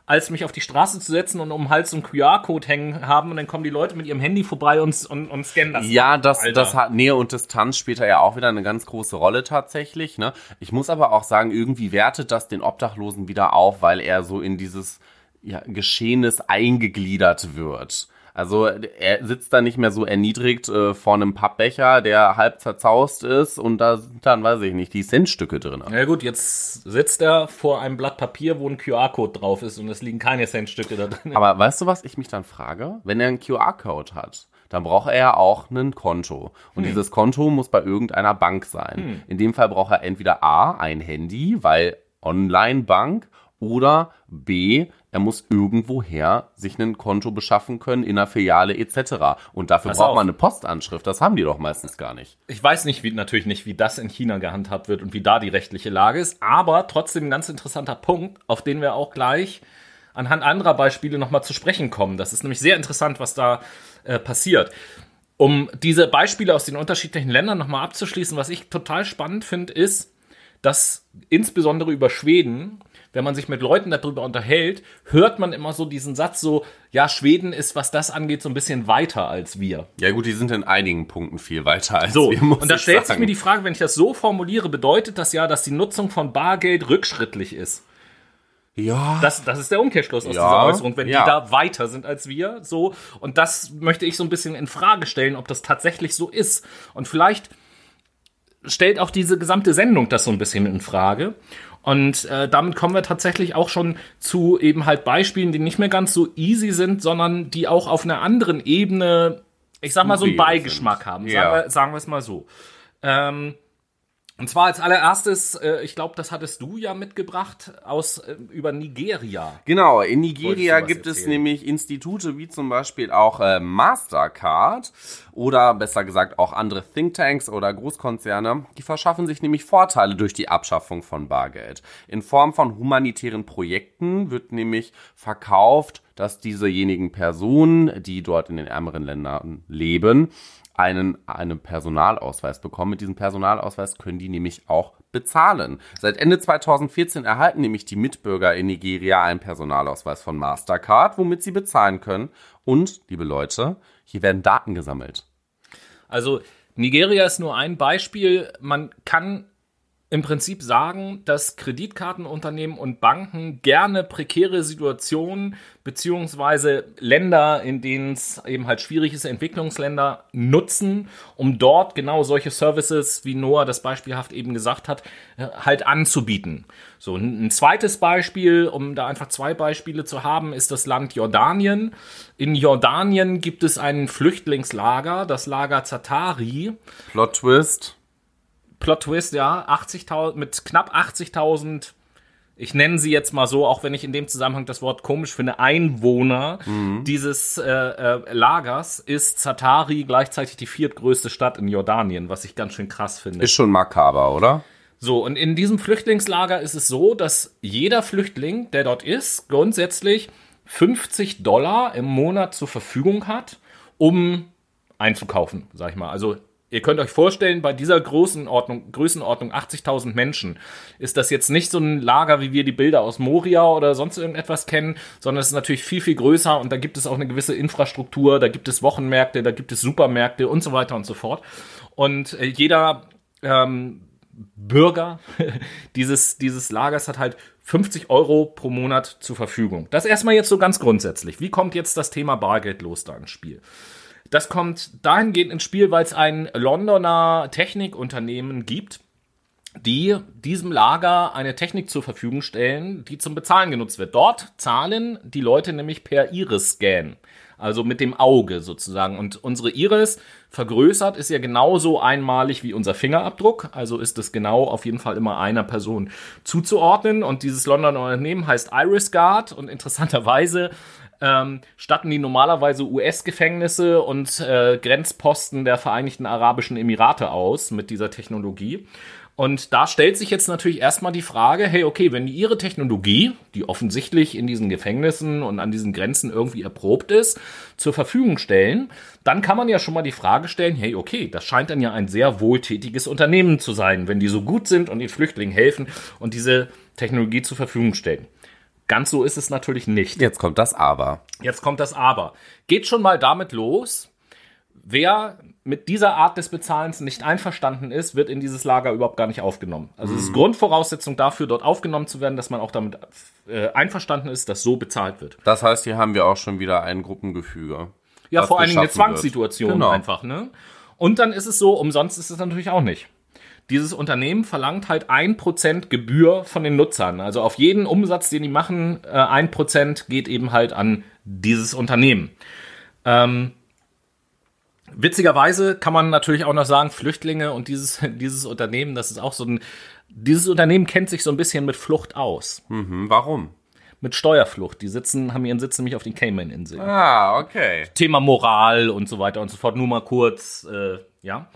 als mich auf die Straße zu setzen und um den Hals so einen QR-Code hängen haben und dann kommen die Leute mit ihrem Handy vorbei und, und, und scannen das. Ja, das, Alter. das hat Nähe und Distanz spielt da ja auch wieder eine ganz große Rolle tatsächlich. Ne? Ich muss aber auch sagen, irgendwie wertet das den Obdachlosen wieder auf, weil er so in dieses ja, Geschehnis eingegliedert wird. Also er sitzt da nicht mehr so erniedrigt äh, vor einem Pappbecher, der halb zerzaust ist und da sind dann, weiß ich nicht, die Centstücke drin. Ja gut, jetzt sitzt er vor einem Blatt Papier, wo ein QR-Code drauf ist und es liegen keine Centstücke da drin. Aber weißt du, was ich mich dann frage? Wenn er einen QR-Code hat, dann braucht er ja auch ein Konto. Und dieses Konto muss bei irgendeiner Bank sein. In dem Fall braucht er entweder A, ein Handy, weil Online-Bank, oder B, er muss irgendwoher sich ein Konto beschaffen können in einer Filiale etc. Und dafür Pass braucht auf. man eine Postanschrift. Das haben die doch meistens gar nicht. Ich weiß nicht, wie, natürlich nicht, wie das in China gehandhabt wird und wie da die rechtliche Lage ist, aber trotzdem ein ganz interessanter Punkt, auf den wir auch gleich anhand anderer Beispiele nochmal zu sprechen kommen. Das ist nämlich sehr interessant, was da äh, passiert. Um diese Beispiele aus den unterschiedlichen Ländern nochmal abzuschließen, was ich total spannend finde, ist, dass insbesondere über Schweden, wenn man sich mit Leuten darüber unterhält, hört man immer so diesen Satz so, ja, Schweden ist, was das angeht, so ein bisschen weiter als wir. Ja gut, die sind in einigen Punkten viel weiter als So, wir, muss und da stellt sich sagen. mir die Frage, wenn ich das so formuliere, bedeutet das ja, dass die Nutzung von Bargeld rückschrittlich ist. Ja, Das, das ist der Umkehrschluss aus Ja, dieser Äußerung, wenn ja. die da weiter sind als wir. So, und das möchte ich so ein bisschen in Frage stellen, ob das tatsächlich so ist. Und vielleicht stellt auch diese gesamte Sendung das so ein bisschen in Frage. Und äh, damit kommen wir tatsächlich auch schon zu eben halt Beispielen, die nicht mehr ganz so easy sind, sondern die auch auf einer anderen Ebene, ich sag mal, so einen Beigeschmack haben. Ja. Sagen wir, sagen wir es mal so. Ähm, und zwar als allererstes, äh, ich glaube, das hattest du ja mitgebracht aus äh, über Nigeria. Genau, in Nigeria gibt es erzählen? nämlich Institute wie zum Beispiel auch äh, Mastercard oder besser gesagt auch andere Thinktanks oder Großkonzerne, die verschaffen sich nämlich Vorteile durch die Abschaffung von Bargeld. In Form von humanitären Projekten wird nämlich verkauft, dass diesejenigen Personen, die dort in den ärmeren Ländern leben, einen, einen Personalausweis bekommen. Mit diesem Personalausweis können die nämlich auch bezahlen. Seit Ende 2014 erhalten nämlich die Mitbürger in Nigeria einen Personalausweis von Mastercard, womit sie bezahlen können. Und, liebe Leute, hier werden Daten gesammelt. Also Nigeria ist nur ein Beispiel. Man kann im Prinzip sagen, dass Kreditkartenunternehmen und Banken gerne prekäre Situationen beziehungsweise Länder, in denen es eben halt schwierig ist, Entwicklungsländer nutzen, um dort genau solche Services, wie Noah das beispielhaft eben gesagt hat, äh, halt anzubieten. So, ein zweites Beispiel, um da einfach zwei Beispiele zu haben, ist das Land Jordanien. In Jordanien gibt es ein Flüchtlingslager, das Lager Zatari. Plot Twist. Plot Twist, ja, 80.000 mit knapp 80.000 ich nenne sie jetzt mal so, auch wenn ich in dem Zusammenhang das Wort komisch finde, Einwohner Mhm. dieses äh, äh, Lagers ist Zatari gleichzeitig die viertgrößte Stadt in Jordanien, was ich ganz schön krass finde. Ist schon makaber, oder? So, und in diesem Flüchtlingslager ist es so, dass jeder Flüchtling, der dort ist, grundsätzlich 50 Dollar im Monat zur Verfügung hat, um einzukaufen, sag ich mal. Also ihr könnt euch vorstellen, bei dieser Größenordnung, Größenordnung 80.000 Menschen ist das jetzt nicht so ein Lager, wie wir die Bilder aus Moria oder sonst irgendetwas kennen, sondern es ist natürlich viel, viel größer und da gibt es auch eine gewisse Infrastruktur, da gibt es Wochenmärkte, da gibt es Supermärkte und so weiter und so fort. Und äh, jeder ähm, Bürger (laughs) dieses, dieses Lagers hat halt 50 Euro pro Monat zur Verfügung. Das erstmal jetzt so ganz grundsätzlich. Wie kommt jetzt das Thema Bargeld los da ins Spiel? Das kommt dahingehend ins Spiel, weil es ein Londoner Technikunternehmen gibt, die diesem Lager eine Technik zur Verfügung stellen, die zum Bezahlen genutzt wird. Dort zahlen die Leute nämlich per Iris-Scan, also mit dem Auge sozusagen. Und unsere Iris vergrößert ist ja genauso einmalig wie unser Fingerabdruck, also ist es genau auf jeden Fall immer einer Person zuzuordnen. Und dieses Londoner Unternehmen heißt IrisGuard und interessanterweise ähm, statten die normalerweise US-Gefängnisse und äh, Grenzposten der Vereinigten Arabischen Emirate aus mit dieser Technologie. Und da stellt sich jetzt natürlich erstmal die Frage, hey, okay, wenn die ihre Technologie, die offensichtlich in diesen Gefängnissen und an diesen Grenzen irgendwie erprobt ist, zur Verfügung stellen, dann kann man ja schon mal die Frage stellen, hey, okay, das scheint dann ja ein sehr wohltätiges Unternehmen zu sein, wenn die so gut sind und den Flüchtlingen helfen und diese Technologie zur Verfügung stellen. Ganz so ist es natürlich nicht. Jetzt kommt das Aber. Jetzt kommt das Aber. Geht schon mal damit los. Wer mit dieser Art des Bezahlens nicht einverstanden ist, wird in dieses Lager überhaupt gar nicht aufgenommen. Also es ist Grundvoraussetzung dafür, dort aufgenommen zu werden, dass man auch damit äh, einverstanden ist, dass so bezahlt wird. Das heißt, hier haben wir auch schon wieder ein Gruppengefüge. Ja, vor allen Dingen eine. Zwangssituation Genau. einfach, ne? Und dann ist es so, umsonst ist es natürlich auch nicht. Dieses Unternehmen verlangt halt ein Prozent Gebühr von den Nutzern. Also auf jeden Umsatz, den die machen, äh, ein Prozent geht eben halt an dieses Unternehmen. Ähm, witzigerweise kann man natürlich auch noch sagen, Flüchtlinge und dieses, (laughs) dieses Unternehmen, das ist auch so ein, dieses Unternehmen kennt sich so ein bisschen mit Flucht aus. Hm, warum? Mit Steuerflucht. Die sitzen, haben ihren Sitz nämlich auf den Cayman-Inseln. Ah, okay. Thema Moral und so weiter und so fort. Nur mal kurz, äh, ja.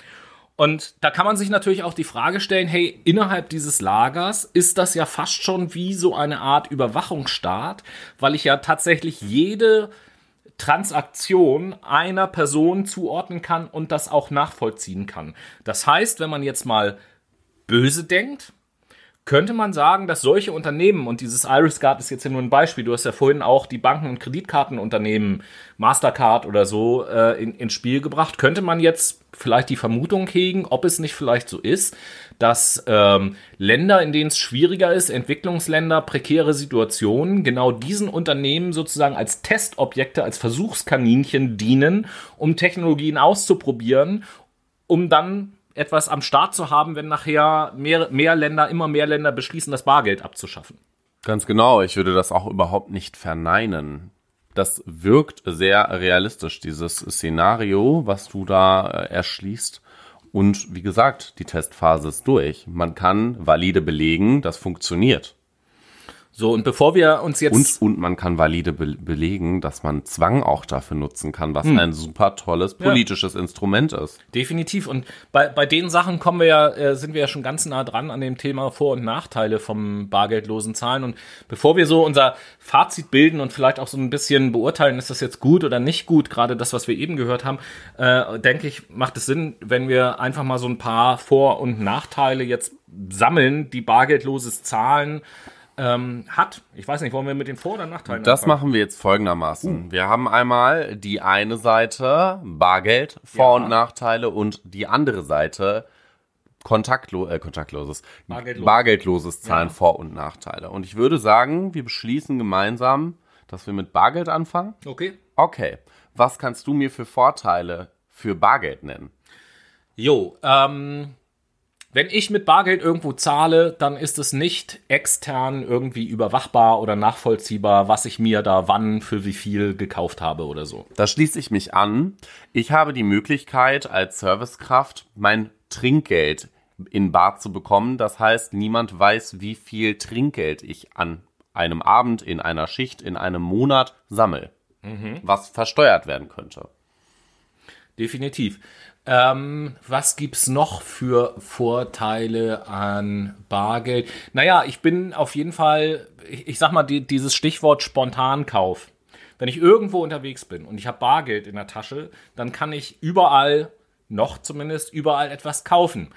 Und da kann man sich natürlich auch die Frage stellen, hey, innerhalb dieses Lagers ist das ja fast schon wie so eine Art Überwachungsstaat, weil ich ja tatsächlich jede Transaktion einer Person zuordnen kann und das auch nachvollziehen kann. Das heißt, wenn man jetzt mal böse denkt, könnte man sagen, dass solche Unternehmen, und dieses IrisGuard ist jetzt ja nur ein Beispiel, du hast ja vorhin auch die Banken- und Kreditkartenunternehmen, Mastercard oder so, äh, in, ins Spiel gebracht, könnte man jetzt vielleicht die Vermutung hegen, ob es nicht vielleicht so ist, dass ähm, Länder, in denen es schwieriger ist, Entwicklungsländer, prekäre Situationen, genau diesen Unternehmen sozusagen als Testobjekte, als Versuchskaninchen dienen, um Technologien auszuprobieren, um dann etwas am Start zu haben, wenn nachher mehr, mehr Länder, immer mehr Länder beschließen, das Bargeld abzuschaffen. Ganz genau. Ich würde das auch überhaupt nicht verneinen. Das wirkt sehr realistisch, dieses Szenario, was du da äh, erschließt. Und wie gesagt, die Testphase ist durch. Man kann valide belegen, das funktioniert. So, und bevor wir uns jetzt. Und, und man kann valide be belegen, dass man Zwang auch dafür nutzen kann, Hm. was ein super tolles politisches Instrument ist. Definitiv. Und bei, bei den Sachen kommen wir ja, äh, sind wir ja schon ganz nah dran an dem Thema Vor- und Nachteile vom bargeldlosen Zahlen. Und bevor wir so unser Fazit bilden und vielleicht auch so ein bisschen beurteilen, ist das jetzt gut oder nicht gut, gerade das, was wir eben gehört haben, äh, denke ich, macht es Sinn, wenn wir einfach mal so ein paar Vor- und Nachteile jetzt sammeln, die bargeldloses Zahlen ähm, hat. Ich weiß nicht, wollen wir mit den Vor- oder Nachteilen Das anfangen? machen wir jetzt folgendermaßen. Wir haben einmal die eine Seite Bargeld, Vor- Ja. und Nachteile und die andere Seite kontaktlo äh, kontaktloses, Bargeldlos. bargeldloses Zahlen Ja. Vor- und Nachteile. Und ich würde sagen, wir beschließen gemeinsam, dass wir mit Bargeld anfangen. Okay. Okay, was kannst du mir für Vorteile für Bargeld nennen? Jo, ähm, wenn ich mit Bargeld irgendwo zahle, dann ist es nicht extern irgendwie überwachbar oder nachvollziehbar, was ich mir da wann für wie viel gekauft habe oder so. Da schließe ich mich an. Ich habe die Möglichkeit, als Servicekraft mein Trinkgeld in Bar zu bekommen. Das heißt, niemand weiß, wie viel Trinkgeld ich an einem Abend, in einer Schicht, in einem Monat sammle. Was versteuert werden könnte. Definitiv. Ähm, was gibt's noch für Vorteile an Bargeld? Naja, ich bin auf jeden Fall, ich, ich sag mal, die, dieses Stichwort Spontankauf. Wenn ich irgendwo unterwegs bin und ich habe Bargeld in der Tasche, dann kann ich überall, noch zumindest, überall etwas kaufen.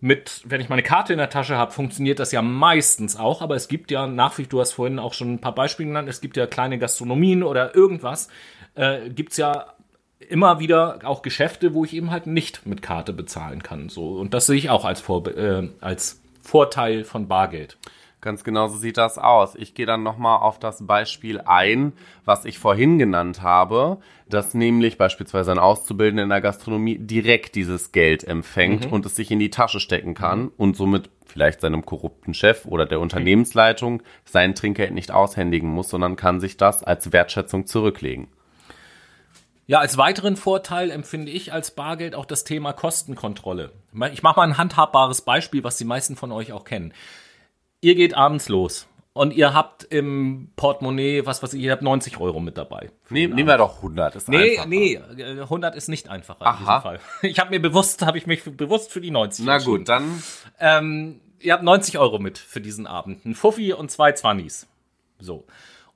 Mit, wenn ich meine Karte in der Tasche habe, funktioniert das ja meistens auch, aber es gibt ja nach wie, du hast vorhin auch schon ein paar Beispiele genannt, es gibt ja kleine Gastronomien oder irgendwas, äh, gibt's ja immer wieder auch Geschäfte, wo ich eben halt nicht mit Karte bezahlen kann. So und das sehe ich auch als, Vor äh, als Vorteil von Bargeld. Ganz genau so sieht das aus. Ich gehe dann nochmal auf das Beispiel ein, was ich vorhin genannt habe, dass nämlich beispielsweise ein Auszubildender in der Gastronomie direkt dieses Geld empfängt und es sich in die Tasche stecken kann und somit vielleicht seinem korrupten Chef oder der Unternehmensleitung sein Trinkgeld nicht aushändigen muss, sondern kann sich das als Wertschätzung zurücklegen. Ja, als weiteren Vorteil empfinde ich als Bargeld auch das Thema Kostenkontrolle. Ich mache mal ein handhabbares Beispiel, was die meisten von euch auch kennen. Ihr geht abends los und ihr habt im Portemonnaie, was weiß ich, ihr habt 90 Euro mit dabei. Nee, nehmen wir doch 100. Ist Nee, einfacher. nee, äh, 100 ist nicht einfacher Aha. in diesem Fall. (laughs) Ich habe mir bewusst, habe ich mich bewusst für die 90 Na gut, dann Ähm, ihr habt 90 Euro mit für diesen Abend. Ein Fuffi und zwei Zwannis. So.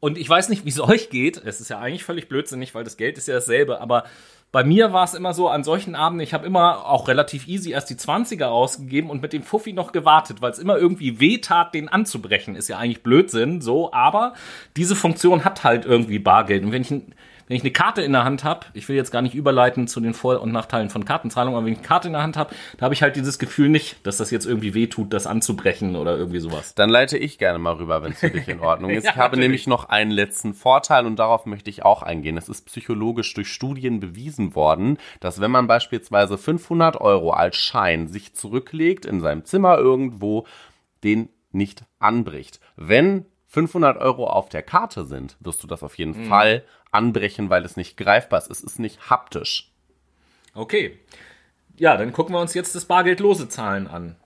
Und ich weiß nicht, wie es (laughs) euch geht. Es ist ja eigentlich völlig blödsinnig, weil das Geld ist ja dasselbe. Aber bei mir war es immer so, an solchen Abenden, ich habe immer auch relativ easy erst die 20er ausgegeben und mit dem Fuffi noch gewartet, weil es immer irgendwie wehtat, den anzubrechen. Ist ja eigentlich Blödsinn, so. Aber diese Funktion hat halt irgendwie Bargeld. Und wenn ich ein wenn ich eine Karte in der Hand habe, ich will jetzt gar nicht überleiten zu den Vor- und Nachteilen von Kartenzahlung, aber wenn ich eine Karte in der Hand habe, da habe ich halt dieses Gefühl nicht, dass das jetzt irgendwie wehtut, das anzubrechen oder irgendwie sowas. Dann leite ich gerne mal rüber, wenn es für dich in Ordnung (laughs) ist. Ja, ich habe natürlich. nämlich noch einen letzten Vorteil und darauf möchte ich auch eingehen. Es ist psychologisch durch Studien bewiesen worden, dass wenn man beispielsweise 500 Euro als Schein sich zurücklegt in seinem Zimmer irgendwo, den nicht anbricht. Wenn 500 Euro auf der Karte sind, wirst du das auf jeden Mhm. Fall anbrechen, weil es nicht greifbar ist. Es ist nicht haptisch. Okay. Ja, dann gucken wir uns jetzt das bargeldlose Zahlen an.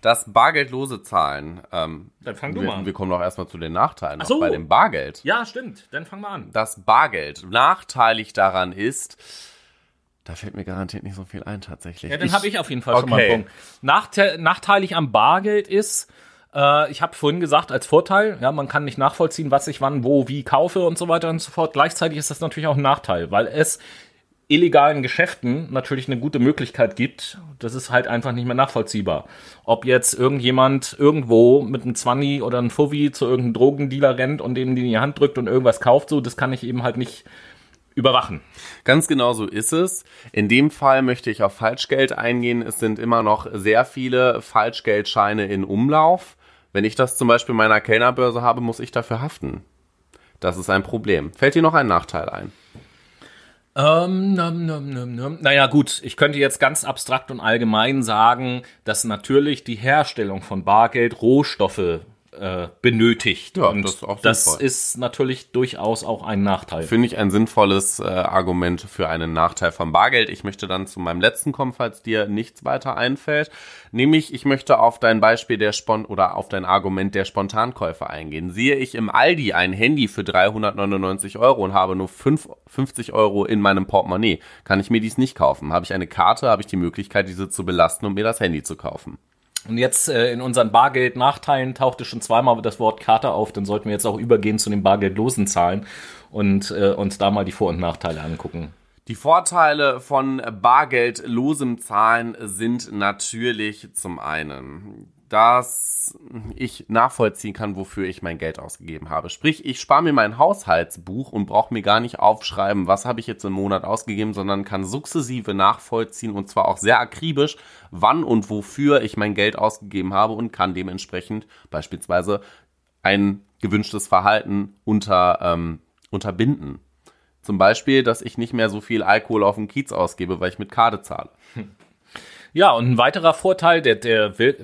Das bargeldlose Zahlen. Ähm, Dann fang du wir, mal an. wir kommen doch erstmal zu den Nachteilen Ach noch so. bei dem Bargeld. Ja, stimmt. Dann fangen wir an. das Bargeld. Nachteilig daran ist, da fällt mir garantiert nicht so viel ein tatsächlich. Ja, dann habe ich auf jeden Fall schon mal Okay. einen Punkt. Nachte nachteilig am Bargeld ist, äh, ich habe vorhin gesagt, als Vorteil, ja, man kann nicht nachvollziehen, was ich wann, wo, wie kaufe und so weiter und so fort. Gleichzeitig ist das natürlich auch ein Nachteil, weil es illegalen Geschäften natürlich eine gute Möglichkeit gibt. Das ist halt einfach nicht mehr nachvollziehbar. Ob jetzt irgendjemand irgendwo mit einem Zwanni oder einem Fuffi zu irgendeinem Drogendealer rennt und denen die in die Hand drückt und irgendwas kauft, so, das kann ich eben halt nicht überwachen. Ganz genau so ist es. In dem Fall möchte ich auf Falschgeld eingehen. Es sind immer noch sehr viele Falschgeldscheine in Umlauf. Wenn ich das zum Beispiel in meiner Kellnerbörse habe, muss ich dafür haften. Das ist ein Problem. Fällt dir noch ein Nachteil ein? Ähm, num, num, num, num. Naja, gut, ich könnte jetzt ganz abstrakt und allgemein sagen, dass natürlich die Herstellung von Bargeld Rohstoffe äh, benötigt. Ja, und das ist auch das sinnvoll. ist natürlich durchaus auch ein Nachteil. Finde ich ein sinnvolles äh, Argument für einen Nachteil vom Bargeld. Ich möchte dann zu meinem letzten kommen, falls dir nichts weiter einfällt. Nämlich, ich möchte auf dein Beispiel der Spon oder auf dein Argument der Spontankäufe eingehen. Sehe ich im Aldi ein Handy für 399 Euro und habe nur 5, 50 Euro in meinem Portemonnaie, kann ich mir dies nicht kaufen. Habe ich eine Karte, habe ich die Möglichkeit, diese zu belasten und mir das Handy zu kaufen. Und jetzt äh, in unseren Bargeld-Nachteilen tauchte schon zweimal das Wort Karte auf, dann sollten wir jetzt auch übergehen zu den bargeldlosen Zahlen und äh, uns da mal die Vor- und Nachteile angucken. Die Vorteile von bargeldlosem Zahlen sind natürlich zum einen dass ich nachvollziehen kann, wofür ich mein Geld ausgegeben habe. Sprich, ich spare mir mein Haushaltsbuch und brauche mir gar nicht aufschreiben, was habe ich jetzt im Monat ausgegeben, sondern kann sukzessive nachvollziehen und zwar auch sehr akribisch, wann und wofür ich mein Geld ausgegeben habe und kann dementsprechend beispielsweise ein gewünschtes Verhalten unter, ähm, unterbinden. Zum Beispiel, dass ich nicht mehr so viel Alkohol auf dem Kiez ausgebe, weil ich mit Karte zahle. Ja, und ein weiterer Vorteil, der, der wird,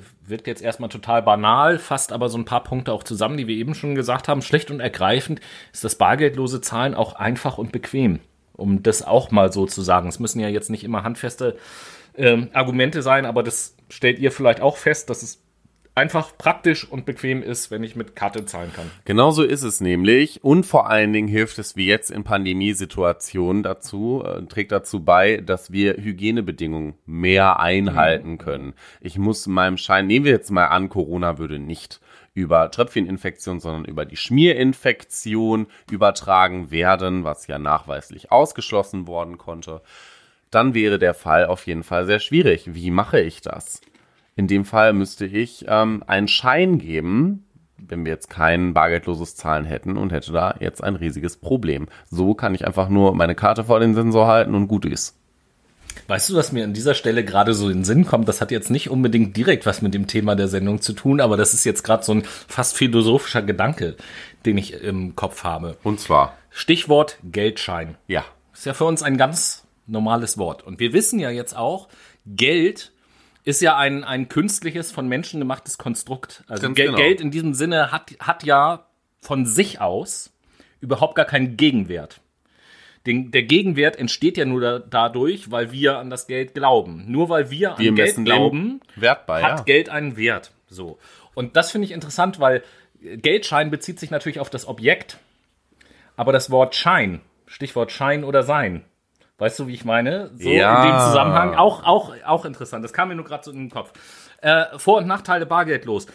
jetzt erstmal total banal, fasst aber so ein paar Punkte auch zusammen, die wir eben schon gesagt haben. Schlicht und ergreifend ist das bargeldlose Zahlen auch einfach und bequem. Um das auch mal so zu sagen. Es müssen ja jetzt nicht immer handfeste ähm, Argumente sein, aber das stellt ihr vielleicht auch fest, dass es einfach praktisch und bequem ist, wenn ich mit Karte zahlen kann. Genauso ist es nämlich. Und vor allen Dingen hilft es wie jetzt in Pandemiesituationen dazu, äh, trägt dazu bei, dass wir Hygienebedingungen mehr einhalten können. Ich muss meinem Schein, nehmen wir jetzt mal an, Corona würde nicht über Tröpfcheninfektion, sondern über die Schmierinfektion übertragen werden, was ja nachweislich ausgeschlossen worden konnte. Dann wäre der Fall auf jeden Fall sehr schwierig. Wie mache ich das? In dem Fall müsste ich ähm, einen Schein geben, wenn wir jetzt kein bargeldloses Zahlen hätten und hätte da jetzt ein riesiges Problem. So kann ich einfach nur meine Karte vor den Sensor halten und gut ist. Weißt du, was mir an dieser Stelle gerade so in den Sinn kommt? Das hat jetzt nicht unbedingt direkt was mit dem Thema der Sendung zu tun, aber das ist jetzt gerade so ein fast philosophischer Gedanke, den ich im Kopf habe. Und zwar? Stichwort Geldschein. Ja. Ist ja für uns ein ganz normales Wort. Und wir wissen ja jetzt auch, Geld ist ja ein, ein künstliches, von Menschen gemachtes Konstrukt. Also Gel genau. Geld in diesem Sinne hat, hat ja von sich aus überhaupt gar keinen Gegenwert. Den, der Gegenwert entsteht ja nur da, dadurch, weil wir an das Geld glauben. Nur weil wir an Wir Geld messen glauben, Wert bei, hat ja. Geld einen Wert. So. Und das finde ich interessant, weil Geldschein bezieht sich natürlich auf das Objekt, aber das Wort Schein, Stichwort Schein oder Sein, weißt du, wie ich meine? So Ja. in dem Zusammenhang auch, auch, auch interessant. Das kam mir nur gerade so in den Kopf. Äh, Vor- und Nachteile bargeldlos.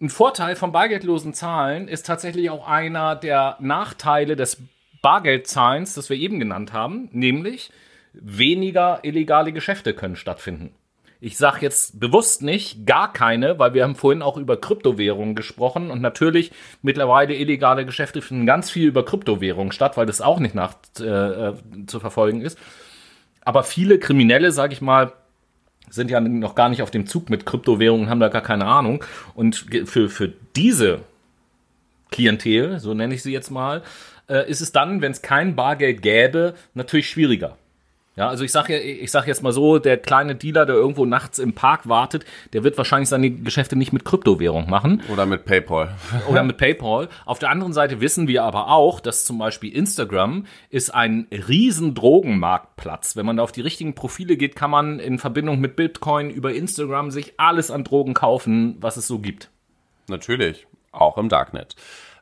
Ein Vorteil von bargeldlosen Zahlen ist tatsächlich auch einer der Nachteile des Bargeldzahlens, das wir eben genannt haben, nämlich weniger illegale Geschäfte können stattfinden. Ich sage jetzt bewusst nicht gar keine, weil wir haben vorhin auch über Kryptowährungen gesprochen und natürlich mittlerweile illegale Geschäfte finden ganz viel über Kryptowährungen statt, weil das auch nicht nach, äh, äh, zu verfolgen ist. Aber viele Kriminelle, sage ich mal, sind ja noch gar nicht auf dem Zug mit Kryptowährungen, haben da gar keine Ahnung. Und für, für diese Klientel, so nenne ich sie jetzt mal, äh, ist es dann, wenn es kein Bargeld gäbe, natürlich schwieriger. Ja, also ich sage ja, ich sag jetzt mal so, der kleine Dealer, der irgendwo nachts im Park wartet, der wird wahrscheinlich seine Geschäfte nicht mit Kryptowährung machen Oder mit PayPal. (laughs) oder mit PayPal. Auf der anderen Seite wissen wir aber auch, dass zum Beispiel Instagram ist ein riesen Drogenmarktplatz. Wenn man da auf die richtigen Profile geht, kann man in Verbindung mit Bitcoin über Instagram sich alles an Drogen kaufen, was es so gibt. Natürlich, auch im Darknet.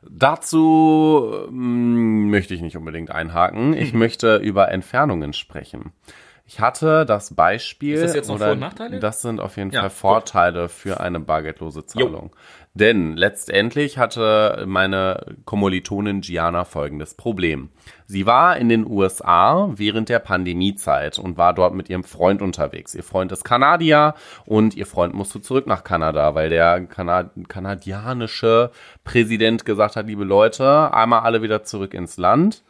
Dazu ähm, möchte ich nicht unbedingt einhaken. Ich möchte über Entfernungen sprechen. Ich hatte das Beispiel. Ist das jetzt noch oder Vor- und Nachteile? Das sind auf jeden Ja, Fall gut. Vorteile für eine bargeldlose Zahlung. Denn letztendlich hatte meine Kommilitonin Gianna folgendes Problem. Sie war in den USA während der Pandemiezeit und war dort mit ihrem Freund unterwegs. Ihr Freund ist Kanadier und ihr Freund musste zurück nach Kanada, weil der Kana kanadianische Präsident gesagt hat, liebe Leute, einmal alle wieder zurück ins Land.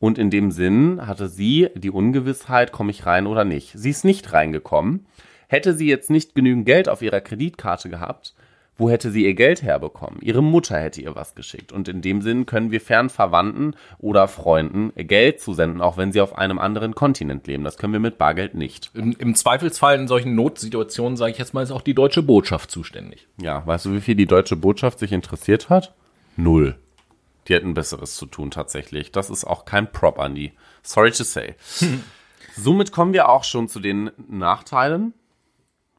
Und in dem Sinn hatte sie die Ungewissheit, komme ich rein oder nicht. Sie ist nicht reingekommen. Hätte sie jetzt nicht genügend Geld auf ihrer Kreditkarte gehabt, wo hätte sie ihr Geld herbekommen? Ihre Mutter hätte ihr was geschickt. Und in dem Sinn können wir fern Verwandten oder Freunden Geld zusenden, auch wenn sie auf einem anderen Kontinent leben. Das können wir mit Bargeld nicht. Im, im Zweifelsfall in solchen Notsituationen, sage ich jetzt mal, ist auch die deutsche Botschaft zuständig. Ja, weißt du, wie viel die deutsche Botschaft sich interessiert hat? Null. Die hätten Besseres zu tun tatsächlich. Das ist auch kein Prop an die. Sorry to say. (laughs) Somit kommen wir auch schon zu den Nachteilen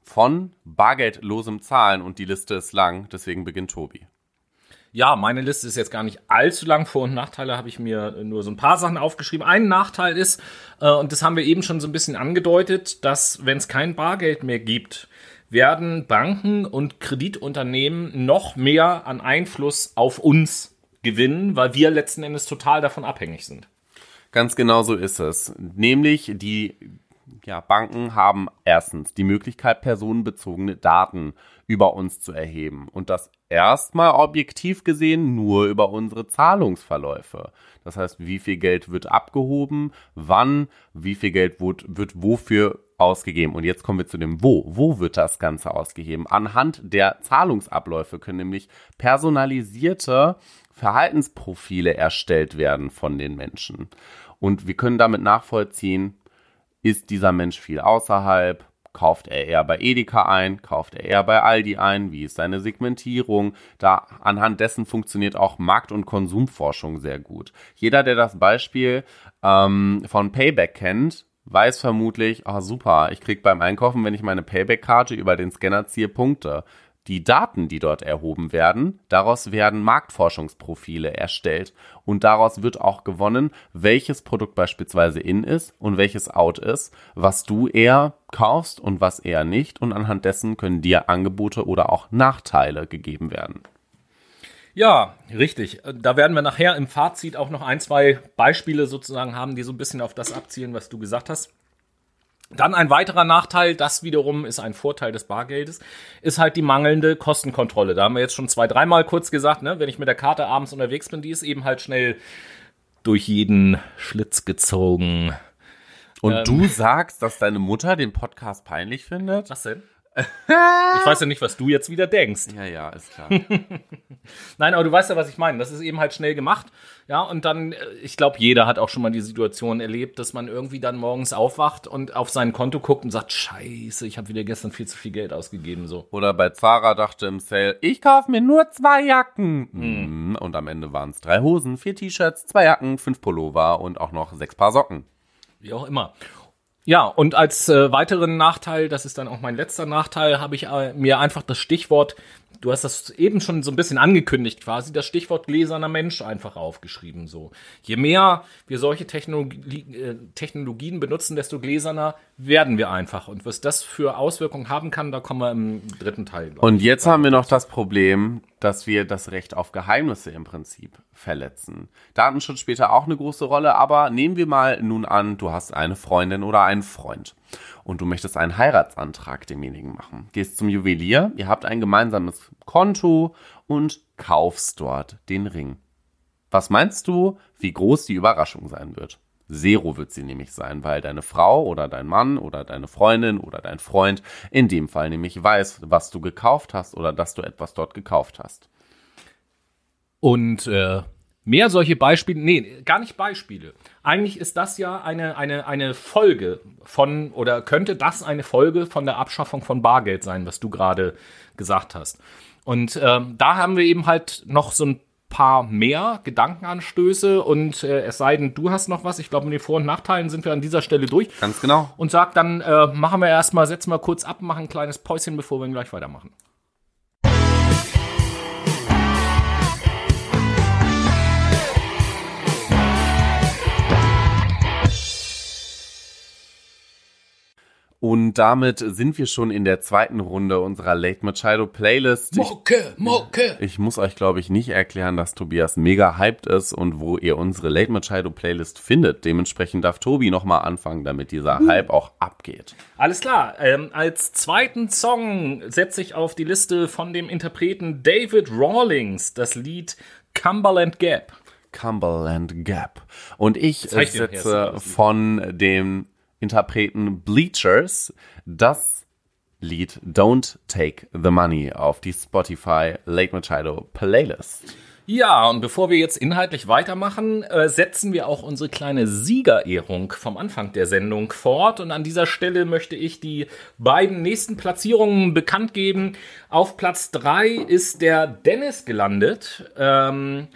von bargeldlosem Zahlen und die Liste ist lang, deswegen beginnt Tobi. Ja, meine Liste ist jetzt gar nicht allzu lang. Vor- und Nachteile habe ich mir nur so ein paar Sachen aufgeschrieben. Ein Nachteil ist, äh, und das haben wir eben schon so ein bisschen angedeutet, dass wenn es kein Bargeld mehr gibt, werden Banken und Kreditunternehmen noch mehr an Einfluss auf uns gewinnen, weil wir letzten Endes total davon abhängig sind. Ganz genau so ist es. Nämlich die Ja, Banken haben erstens die Möglichkeit, personenbezogene Daten über uns zu erheben und das erstmal objektiv gesehen nur über unsere Zahlungsverläufe. Das heißt, wie viel Geld wird abgehoben, wann, wie viel Geld wird, wird wofür ausgegeben. Und jetzt kommen wir zu dem Wo. Wo wird das Ganze ausgegeben? Anhand der Zahlungsabläufe können nämlich personalisierte Verhaltensprofile erstellt werden von den Menschen. Und wir können damit nachvollziehen, ist dieser Mensch viel außerhalb? Kauft er eher bei Edeka ein? Kauft er eher bei Aldi ein? Wie ist seine Segmentierung? Da anhand dessen funktioniert auch Markt- und Konsumforschung sehr gut. Jeder, der das Beispiel ähm, von Payback kennt, weiß vermutlich, ah super, ich krieg beim Einkaufen, wenn ich meine Payback-Karte über den Scanner ziehe, Punkte die Daten, die dort erhoben werden, daraus werden Marktforschungsprofile erstellt und daraus wird auch gewonnen, welches Produkt beispielsweise in ist und welches out ist, was du eher kaufst und was eher nicht und anhand dessen können dir Angebote oder auch Nachteile gegeben werden. Ja, richtig. Da werden wir nachher im Fazit auch noch ein, zwei Beispiele sozusagen haben, die so ein bisschen auf das abzielen, was du gesagt hast. Dann ein weiterer Nachteil, das wiederum ist ein Vorteil des Bargeldes, ist halt die mangelnde Kostenkontrolle. Da haben wir jetzt schon zwei, dreimal kurz gesagt, ne, wenn ich mit der Karte abends unterwegs bin, die ist eben halt schnell durch jeden Schlitz gezogen. Und ähm, du sagst, dass deine Mutter den Podcast peinlich findet? Was denn? Ich weiß ja nicht, was du jetzt wieder denkst. Ja, ja, ist klar. (laughs) Nein, aber du weißt ja, was ich meine. Das ist eben halt schnell gemacht. Ja, und dann, äh, ich glaube, jeder hat auch schon mal die Situation erlebt, dass man irgendwie dann morgens aufwacht und auf sein Konto guckt und sagt, scheiße, ich habe wieder gestern viel zu viel Geld ausgegeben. So. Oder bei Zara dachte im Sale, ich kaufe mir nur zwei Jacken. Mhm. Und am Ende waren es drei Hosen, vier T-Shirts, zwei Jacken, fünf Pullover und auch noch sechs Paar Socken. Wie auch immer. Ja, und als äh, weiteren Nachteil, das ist dann auch mein letzter Nachteil, habe ich äh, mir einfach das Stichwort, du hast das eben schon so ein bisschen angekündigt quasi, das Stichwort gläserner Mensch einfach aufgeschrieben. So, je mehr wir solche Technologie, äh, Technologien benutzen, desto gläserner werden wir einfach. Und was das für Auswirkungen haben kann, da kommen wir im dritten Teil. Und jetzt haben wir noch das Problem, dass wir das Recht auf Geheimnisse im Prinzip verletzen. Datenschutz spielt da auch eine große Rolle, aber nehmen wir mal nun an, du hast eine Freundin oder einen Freund und du möchtest einen Heiratsantrag demjenigen machen. Gehst zum Juwelier, ihr habt ein gemeinsames Konto und kaufst dort den Ring. Was meinst du, wie groß die Überraschung sein wird? Zero wird sie nämlich sein, weil deine Frau oder dein Mann oder deine Freundin oder dein Freund in dem Fall nämlich weiß, was du gekauft hast oder dass du etwas dort gekauft hast. Und äh, mehr solche Beispiele, nee, gar nicht Beispiele. Eigentlich ist das ja eine, eine, eine Folge von, oder könnte das eine Folge von der Abschaffung von Bargeld sein, was du gerade gesagt hast. Und ähm, da haben wir eben halt noch so ein paar mehr Gedankenanstöße und äh, es sei denn, du hast noch was. Ich glaube, mit den Vor- und Nachteilen sind wir an dieser Stelle durch. Ganz genau. Und sag dann, äh, machen wir erstmal, setzen wir kurz ab, machen ein kleines Päuschen, bevor wir gleich weitermachen. Und damit sind wir schon in der zweiten Runde unserer Late Machado Playlist. Mocke, Mocke. Ich, ich muss euch, glaube ich, nicht erklären, dass Tobias mega hyped ist und wo ihr unsere Late Machado Playlist findet. Dementsprechend darf Tobi nochmal anfangen, damit dieser uh. Hype auch abgeht. Alles klar. Ähm, als zweiten Song setze ich auf die Liste von dem Interpreten David Rawlings das Lied Cumberland Gap. Cumberland Gap. Und ich setze von dem Interpreten Bleachers das Lied Don't Take the Money auf die Spotify Lake Machado Playlist. Ja, und bevor wir jetzt inhaltlich weitermachen, äh, setzen wir auch unsere kleine Siegerehrung vom Anfang der Sendung fort. Und an dieser Stelle möchte ich die beiden nächsten Platzierungen bekannt geben. Auf Platz 3 ist der Dennis gelandet. Ähm,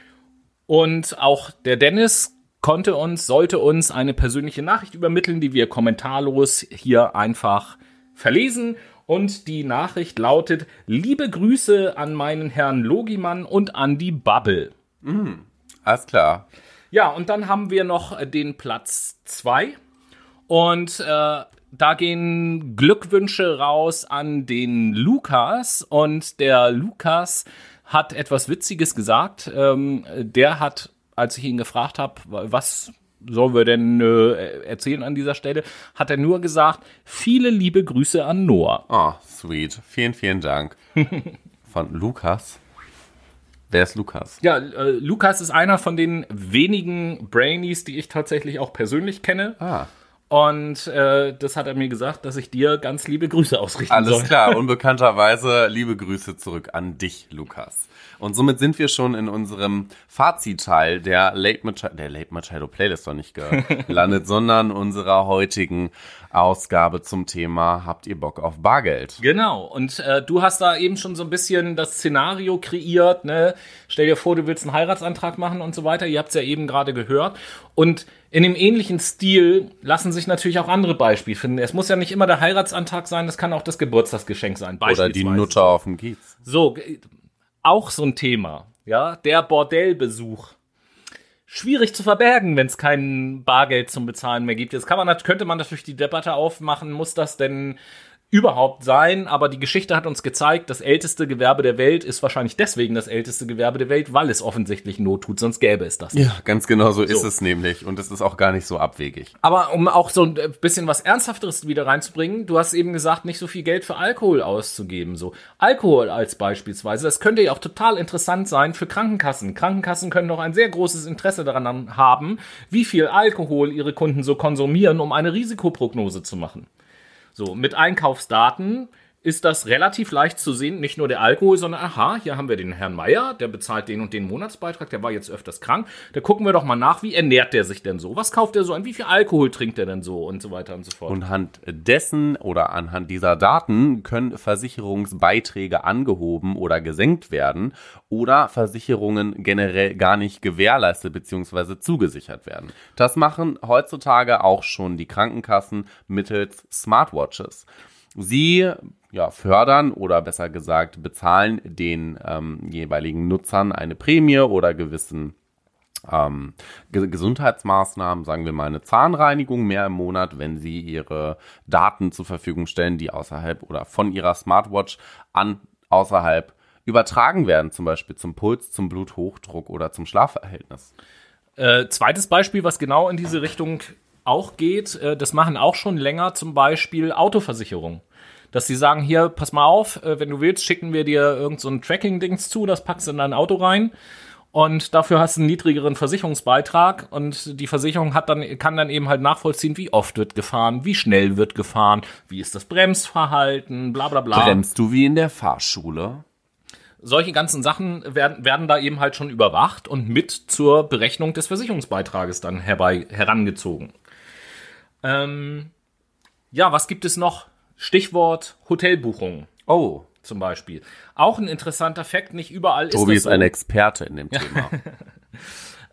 und auch der Dennis konnte uns, sollte uns eine persönliche Nachricht übermitteln, die wir kommentarlos hier einfach verlesen. Und die Nachricht lautet: Liebe Grüße an meinen Herrn Logimann und an die Bubble. Mhm, alles klar. Ja, und dann haben wir noch den Platz 2. Und äh, da gehen Glückwünsche raus an den Lukas. Und der Lukas hat etwas Witziges gesagt. Ähm, der hat als ich ihn gefragt habe, was sollen wir denn äh, erzählen an dieser Stelle, hat er nur gesagt, viele liebe Grüße an Noah. Oh, sweet. Vielen, vielen Dank. (laughs) Von Lukas. Wer ist Lukas? Ja, äh, Lukas ist einer von den wenigen Brainies, die ich tatsächlich auch persönlich kenne. Ah. Und äh, das hat er mir gesagt, dass ich dir ganz liebe Grüße ausrichten Alles soll. klar, (laughs) unbekannterweise liebe Grüße zurück an dich, Lukas. Und somit sind wir schon in unserem Fazitteil der Late Machado, der Late Machado Playlist doch nicht (laughs) gelandet, sondern unserer heutigen Ausgabe zum Thema Habt ihr Bock auf Bargeld? Genau, und äh, du hast da eben schon so ein bisschen das Szenario kreiert, ne? Stell dir vor, du willst einen Heiratsantrag machen und so weiter. Ihr habt es ja eben gerade gehört. Und in dem ähnlichen Stil lassen sich natürlich auch andere Beispiele finden. Es muss ja nicht immer der Heiratsantrag sein, das kann auch das Geburtstagsgeschenk sein. Oder die. Nutter auf dem Kiez. So, auch so ein Thema, ja, der Bordellbesuch. Schwierig zu verbergen, wenn es kein Bargeld zum Bezahlen mehr gibt. Jetzt kann man, könnte man natürlich die Debatte aufmachen, muss das denn überhaupt sein? Aber die Geschichte hat uns gezeigt, das älteste Gewerbe der Welt ist wahrscheinlich deswegen das älteste Gewerbe der Welt, weil es offensichtlich Not tut, sonst gäbe es das. nicht. Ja, ganz genau so, ist es nämlich. Und es ist auch gar nicht so abwegig. Aber um auch so ein bisschen was Ernsthafteres wieder reinzubringen, du hast eben gesagt, nicht so viel Geld für Alkohol auszugeben. So Alkohol als beispielsweise, das könnte ja auch total interessant sein für Krankenkassen. Krankenkassen können doch ein sehr großes Interesse daran haben, wie viel Alkohol ihre Kunden so konsumieren, um eine Risikoprognose zu machen. So, mit Einkaufsdaten ist das relativ leicht zu sehen, nicht nur der Alkohol, sondern aha, hier haben wir den Herrn Meier, der bezahlt den und den Monatsbeitrag, der war jetzt öfters krank. Da gucken wir doch mal nach, wie ernährt der sich denn so? Was kauft er so an? Wie viel Alkohol trinkt er denn so? Und so weiter und so fort. Und anhand dessen oder anhand dieser Daten können Versicherungsbeiträge angehoben oder gesenkt werden oder Versicherungen generell gar nicht gewährleistet bzw. zugesichert werden. Das machen heutzutage auch schon die Krankenkassen mittels Smartwatches. Sie ja, fördern oder besser gesagt bezahlen den ähm, jeweiligen Nutzern eine Prämie oder gewissen ähm, Ge Gesundheitsmaßnahmen, sagen wir mal eine Zahnreinigung mehr im Monat, wenn sie ihre Daten zur Verfügung stellen, die außerhalb oder von ihrer Smartwatch an außerhalb übertragen werden, zum Beispiel zum Puls, zum Bluthochdruck oder zum Schlafverhältnis. Äh, zweites Beispiel, was genau in diese Richtung auch geht, äh, das machen auch schon länger zum Beispiel Autoversicherung. Dass sie sagen, hier, pass mal auf, äh, wenn du willst, schicken wir dir irgend so ein Tracking-Dings zu, das packst du in dein Auto rein. Und dafür hast du einen niedrigeren Versicherungsbeitrag und die Versicherung hat dann, kann dann eben halt nachvollziehen, wie oft wird gefahren, wie schnell wird gefahren, wie ist das Bremsverhalten, bla bla bla. Bremst du wie in der Fahrschule? solche ganzen Sachen werden, werden da eben halt schon überwacht und mit zur Berechnung des Versicherungsbeitrages dann herbei herangezogen. Ähm, ja, was gibt es noch? Stichwort Hotelbuchung Oh, zum Beispiel. Auch ein interessanter Fakt, nicht überall Tobi ist ist das so. ein Experte in dem Thema. (laughs)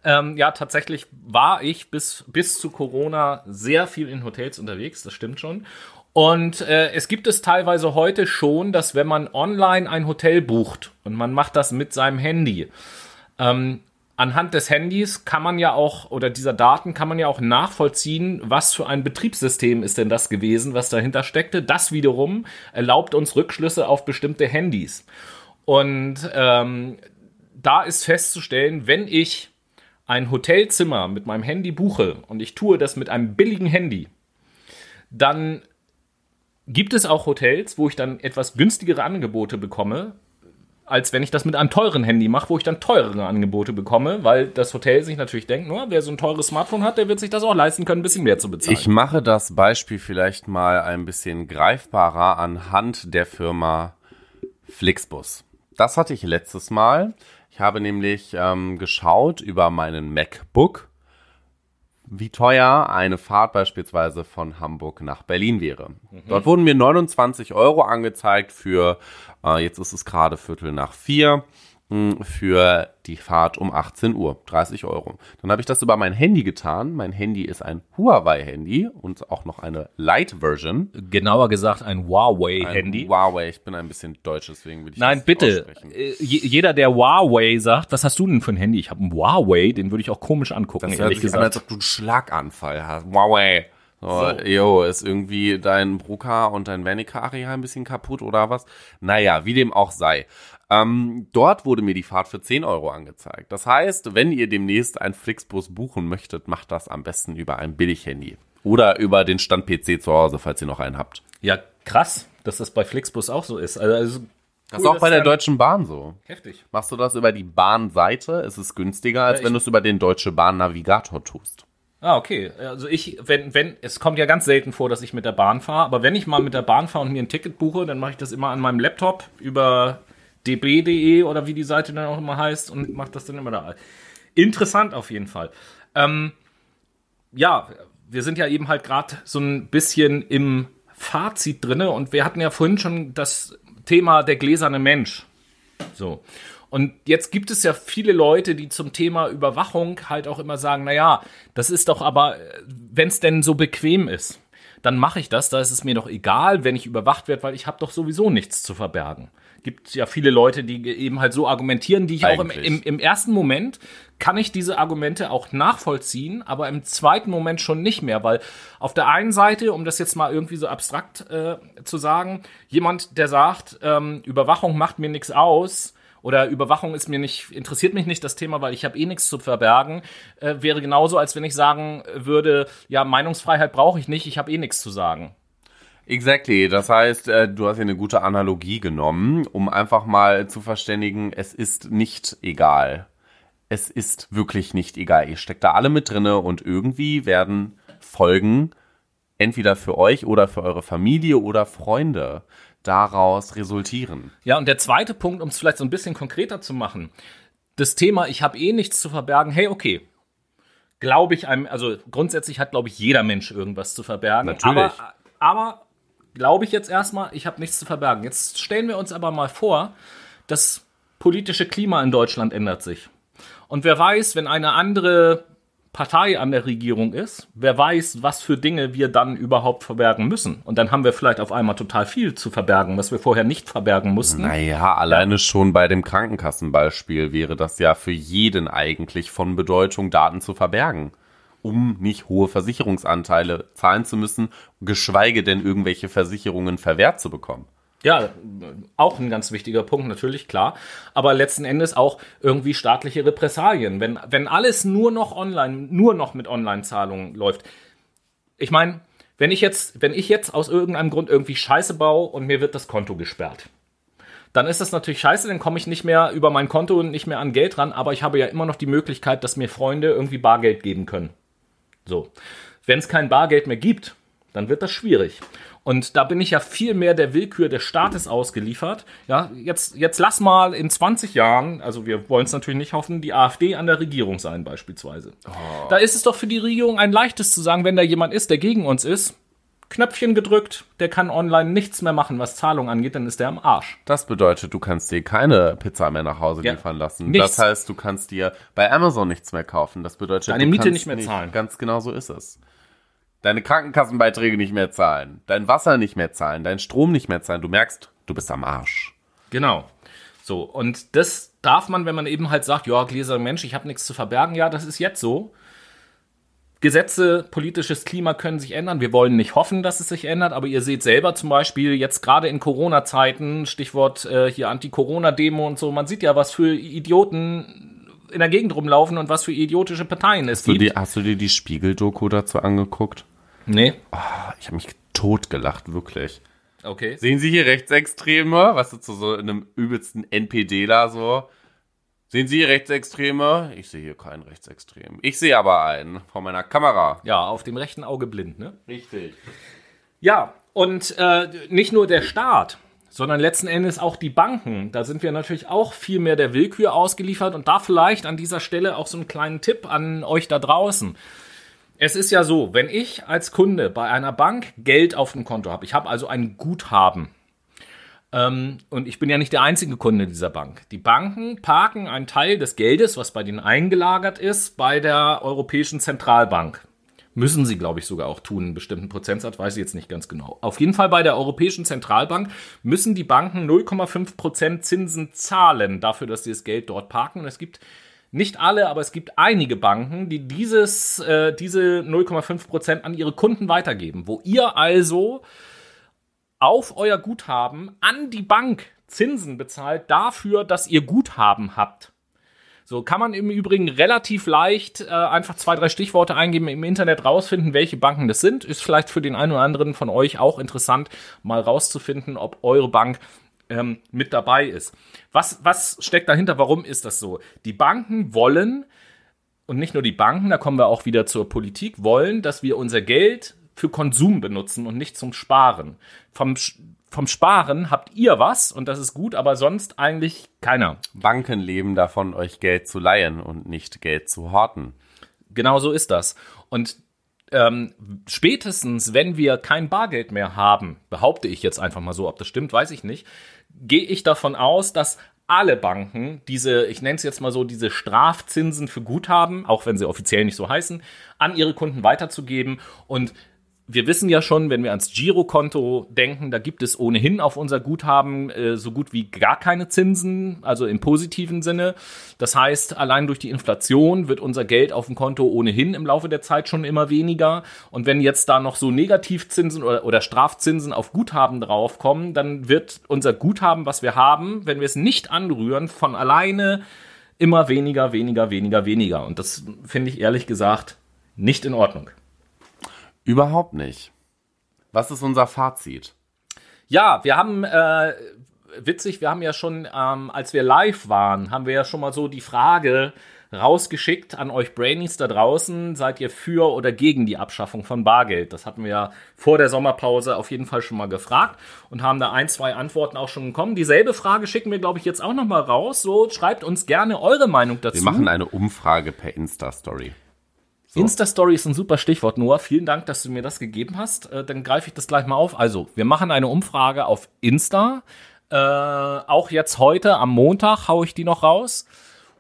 Ähm, ja, tatsächlich war ich bis, bis zu Corona sehr viel in Hotels unterwegs, das stimmt schon. Und äh, es gibt es teilweise heute schon, dass wenn man online ein Hotel bucht und man macht das mit seinem Handy, ähm, anhand des Handys kann man ja auch, oder dieser Daten kann man ja auch nachvollziehen, was für ein Betriebssystem ist denn das gewesen, was dahinter steckte. Das wiederum erlaubt uns Rückschlüsse auf bestimmte Handys. Und ähm, da ist festzustellen, wenn ich ein Hotelzimmer mit meinem Handy buche und ich tue das mit einem billigen Handy, dann gibt es auch Hotels, wo ich dann etwas günstigere Angebote bekomme, als wenn ich das mit einem teuren Handy mache, wo ich dann teurere Angebote bekomme, weil das Hotel sich natürlich denkt, nur wer so ein teures Smartphone hat, der wird sich das auch leisten können, ein bisschen mehr zu bezahlen. Ich mache das Beispiel vielleicht mal ein bisschen greifbarer anhand der Firma Flixbus. Das hatte ich letztes Mal. Ich habe nämlich ähm, geschaut über meinen MacBook, wie teuer eine Fahrt beispielsweise von Hamburg nach Berlin wäre. Dort wurden mir 29 Euro angezeigt für, jetzt ist es gerade Viertel nach vier, mh, für die Fahrt um 18 Uhr, 30 Euro. Dann habe ich das über mein Handy getan. Mein Handy ist ein Huawei-Handy und auch noch eine Lite-Version. Genauer gesagt ein Ein Huawei-Handy. Huawei, ich bin ein bisschen deutsch, deswegen will ich Nein, das bitte. Äh, je- Jeder, der Huawei sagt, was hast du denn für ein Handy? Ich habe ein Huawei, den würde ich auch komisch angucken, Das ehrlich sich an, als gesagt. ob du einen Schlaganfall hast. Huawei. So, Jo, ist irgendwie dein Bruka und dein Wernicke-Areal ein bisschen kaputt oder was? Naja, wie dem auch sei. Ähm, dort wurde mir die Fahrt für 10 Euro angezeigt. Das heißt, wenn ihr demnächst einen Flixbus buchen möchtet, macht das am besten über ein Billighandy. Oder über den Stand-PC zu Hause, falls ihr noch einen habt. Ja, krass, dass das bei Flixbus auch so ist. Also, also Das cool, ist auch bei der Deutschen Bahn so. Heftig. Machst du das über die Bahnseite, ist es günstiger, als Ja, wenn du es über den Deutsche Bahn Navigator tust. Ah, okay. Also ich, wenn, wenn, es kommt ja ganz selten vor, dass ich mit der Bahn fahre, aber wenn ich mal mit der Bahn fahre und mir ein Ticket buche, dann mache ich das immer an meinem Laptop über db.de oder wie die Seite dann auch immer heißt und mache das dann immer da. Interessant auf jeden Fall. Ähm, ja, wir sind ja eben halt gerade so ein bisschen im Fazit drinne und wir hatten ja vorhin schon das Thema der gläserne Mensch. So. Und jetzt gibt es ja viele Leute, die zum Thema Überwachung halt auch immer sagen, naja, das ist doch aber, wenn es denn so bequem ist, dann mache ich das, da ist es mir doch egal, wenn ich überwacht werde, weil ich habe doch sowieso nichts zu verbergen. Gibt ja viele Leute, die eben halt so argumentieren, die ich auch im, Eigentlich. im, im ersten Moment kann ich diese Argumente auch nachvollziehen, aber im zweiten Moment schon nicht mehr, weil auf der einen Seite, um das jetzt mal irgendwie so abstrakt äh, zu sagen, jemand, der sagt, ähm, Überwachung macht mir nichts aus oder Überwachung ist mir nicht, interessiert mich nicht das Thema, weil ich habe eh nichts zu verbergen, äh, wäre genauso, als wenn ich sagen würde, ja, Meinungsfreiheit brauche ich nicht, ich habe eh nichts zu sagen. Exactly. Das heißt, äh, du hast hier eine gute Analogie genommen, um einfach mal zu verständigen, es ist nicht egal. Es ist wirklich nicht egal. Ihr steckt da alle mit drinne und irgendwie werden Folgen entweder für euch oder für eure Familie oder Freunde daraus resultieren. Ja, und der zweite Punkt, um es vielleicht so ein bisschen konkreter zu machen, das Thema, ich habe eh nichts zu verbergen, hey, okay. Glaube ich einem, also grundsätzlich hat, glaube ich, jeder Mensch irgendwas zu verbergen. Natürlich. Aber, aber glaube ich jetzt erstmal, ich habe nichts zu verbergen. Jetzt stellen wir uns aber mal vor, das politische Klima in Deutschland ändert sich. Und wer weiß, wenn eine andere Partei an der Regierung ist, wer weiß, was für Dinge wir dann überhaupt verbergen müssen. Und dann haben wir vielleicht auf einmal total viel zu verbergen, was wir vorher nicht verbergen mussten. Naja, alleine schon bei dem Krankenkassenbeispiel wäre das ja für jeden eigentlich von Bedeutung, Daten zu verbergen, um nicht hohe Versicherungsanteile zahlen zu müssen, geschweige denn irgendwelche Versicherungen verwehrt zu bekommen. Ja, auch ein ganz wichtiger Punkt, natürlich, klar. Aber letzten Endes auch irgendwie staatliche Repressalien. Wenn, wenn alles nur noch online, nur noch mit Online-Zahlungen läuft. Ich meine, wenn ich jetzt, wenn ich jetzt aus irgendeinem Grund irgendwie Scheiße baue und mir wird das Konto gesperrt, dann ist das natürlich scheiße, dann komme ich nicht mehr über mein Konto und nicht mehr an Geld ran, aber ich habe ja immer noch die Möglichkeit, dass mir Freunde irgendwie Bargeld geben können. So. Wenn es kein Bargeld mehr gibt, dann wird das schwierig. Und da bin ich ja viel mehr der Willkür des Staates ausgeliefert. Ja, jetzt, jetzt lass mal in 20 Jahren, also wir wollen es natürlich nicht hoffen, die AfD an der Regierung sein beispielsweise. Da ist es doch für die Regierung ein leichtes zu sagen, wenn da jemand ist, der gegen uns ist, Knöpfchen gedrückt, der kann online nichts mehr machen, was Zahlung angeht, dann ist der am Arsch. Das bedeutet, du kannst dir keine Pizza mehr nach Hause Ja. liefern lassen. Nichts. Das heißt, du kannst dir bei Amazon nichts mehr kaufen. Das bedeutet, Deine du Miete kannst nicht mehr zahlen. Ganz genau so ist es. Deine Krankenkassenbeiträge nicht mehr zahlen, dein Wasser nicht mehr zahlen, dein Strom nicht mehr zahlen. Du merkst, du bist am Arsch. Genau. So, und das darf man, wenn man eben halt sagt, ja, gläserner Mensch, ich habe nichts zu verbergen, ja, das ist jetzt so. Gesetze, politisches Klima können sich ändern. Wir wollen nicht hoffen, dass es sich ändert, aber ihr seht selber zum Beispiel jetzt gerade in Corona-Zeiten, Stichwort äh, hier Anti-Corona-Demo und so, man sieht ja, was für Idioten in der Gegend rumlaufen und was für idiotische Parteien es Hast du, gibt. dir, hast du dir die Spiegel-Doku dazu angeguckt? Nee. Ich habe mich totgelacht, wirklich. Okay. Sehen Sie hier Rechtsextreme? Was ist so, so in einem übelsten NPDler so? Sehen Sie hier Rechtsextreme? Ich sehe hier keinen Rechtsextremen. Ich sehe aber einen vor meiner Kamera. Ja, auf dem rechten Auge blind, ne? Richtig. Ja, und äh, nicht nur der Staat, sondern letzten Endes auch die Banken. Da sind wir natürlich auch viel mehr der Willkür ausgeliefert und da vielleicht an dieser Stelle auch so einen kleinen Tipp an euch da draußen. Es ist ja so, wenn ich als Kunde bei einer Bank Geld auf dem Konto habe, ich habe also ein Guthaben. Ähm, und ich bin ja nicht der einzige Kunde dieser Bank. Die Banken parken einen Teil des Geldes, was bei denen eingelagert ist, bei der Europäischen Zentralbank. Müssen sie, glaube ich, sogar auch tun, einen bestimmten Prozentsatz, weiß ich jetzt nicht ganz genau. Auf jeden Fall bei der Europäischen Zentralbank müssen die Banken 0,5% Zinsen zahlen dafür, dass sie das Geld dort parken. Und es gibt nicht alle, aber es gibt einige Banken, die dieses, äh, diese 0,5 Prozent an ihre Kunden weitergeben, wo ihr also auf euer Guthaben an die Bank Zinsen bezahlt dafür, dass ihr Guthaben habt. So kann man im Übrigen relativ leicht äh, einfach zwei, drei Stichworte eingeben im Internet rausfinden, welche Banken das sind. Ist vielleicht für den einen oder anderen von euch auch interessant, mal rauszufinden, ob eure Bank ähm, mit dabei ist. Was, was steckt dahinter? Warum ist das so? Die Banken wollen, und nicht nur die Banken, da kommen wir auch wieder zur Politik, wollen, dass wir unser Geld für Konsum benutzen und nicht zum Sparen. Vom vom Sparen habt ihr was und das ist gut, aber sonst eigentlich keiner. Banken leben davon, euch Geld zu leihen und nicht Geld zu horten. Genau so ist das. Und ähm, spätestens, wenn wir kein Bargeld mehr haben, behaupte ich jetzt einfach mal so, ob das stimmt, weiß ich nicht, gehe ich davon aus, dass alle Banken diese, ich nenne es jetzt mal so, diese Strafzinsen für Guthaben, auch wenn sie offiziell nicht so heißen, an ihre Kunden weiterzugeben und wir wissen ja schon, wenn wir ans Girokonto denken, da gibt es ohnehin auf unser Guthaben äh, so gut wie gar keine Zinsen, also im positiven Sinne. Das heißt, allein durch die Inflation wird unser Geld auf dem Konto ohnehin im Laufe der Zeit schon immer weniger. Und wenn jetzt da noch so Negativzinsen oder, oder Strafzinsen auf Guthaben draufkommen, dann wird unser Guthaben, was wir haben, wenn wir es nicht anrühren, von alleine immer weniger, weniger, weniger, weniger. Und das finde ich ehrlich gesagt nicht in Ordnung. Überhaupt nicht. Was ist unser Fazit? Ja, wir haben, äh, witzig, wir haben ja schon, ähm, als wir live waren, haben wir ja schon mal so die Frage rausgeschickt an euch Brainies da draußen. Seid ihr für oder gegen die Abschaffung von Bargeld? Das hatten wir ja vor der Sommerpause auf jeden Fall schon mal gefragt und haben da ein, zwei Antworten auch schon bekommen. Dieselbe Frage schicken wir, glaube ich, jetzt auch noch mal raus. So, schreibt uns gerne eure Meinung dazu. Wir machen eine Umfrage per Insta-Story. So. Insta-Story ist ein super Stichwort, Noah. Vielen Dank, dass du mir das gegeben hast. Äh, dann greife ich das gleich mal auf. Also, wir machen eine Umfrage auf Insta. Äh, auch jetzt heute am Montag haue ich die noch raus.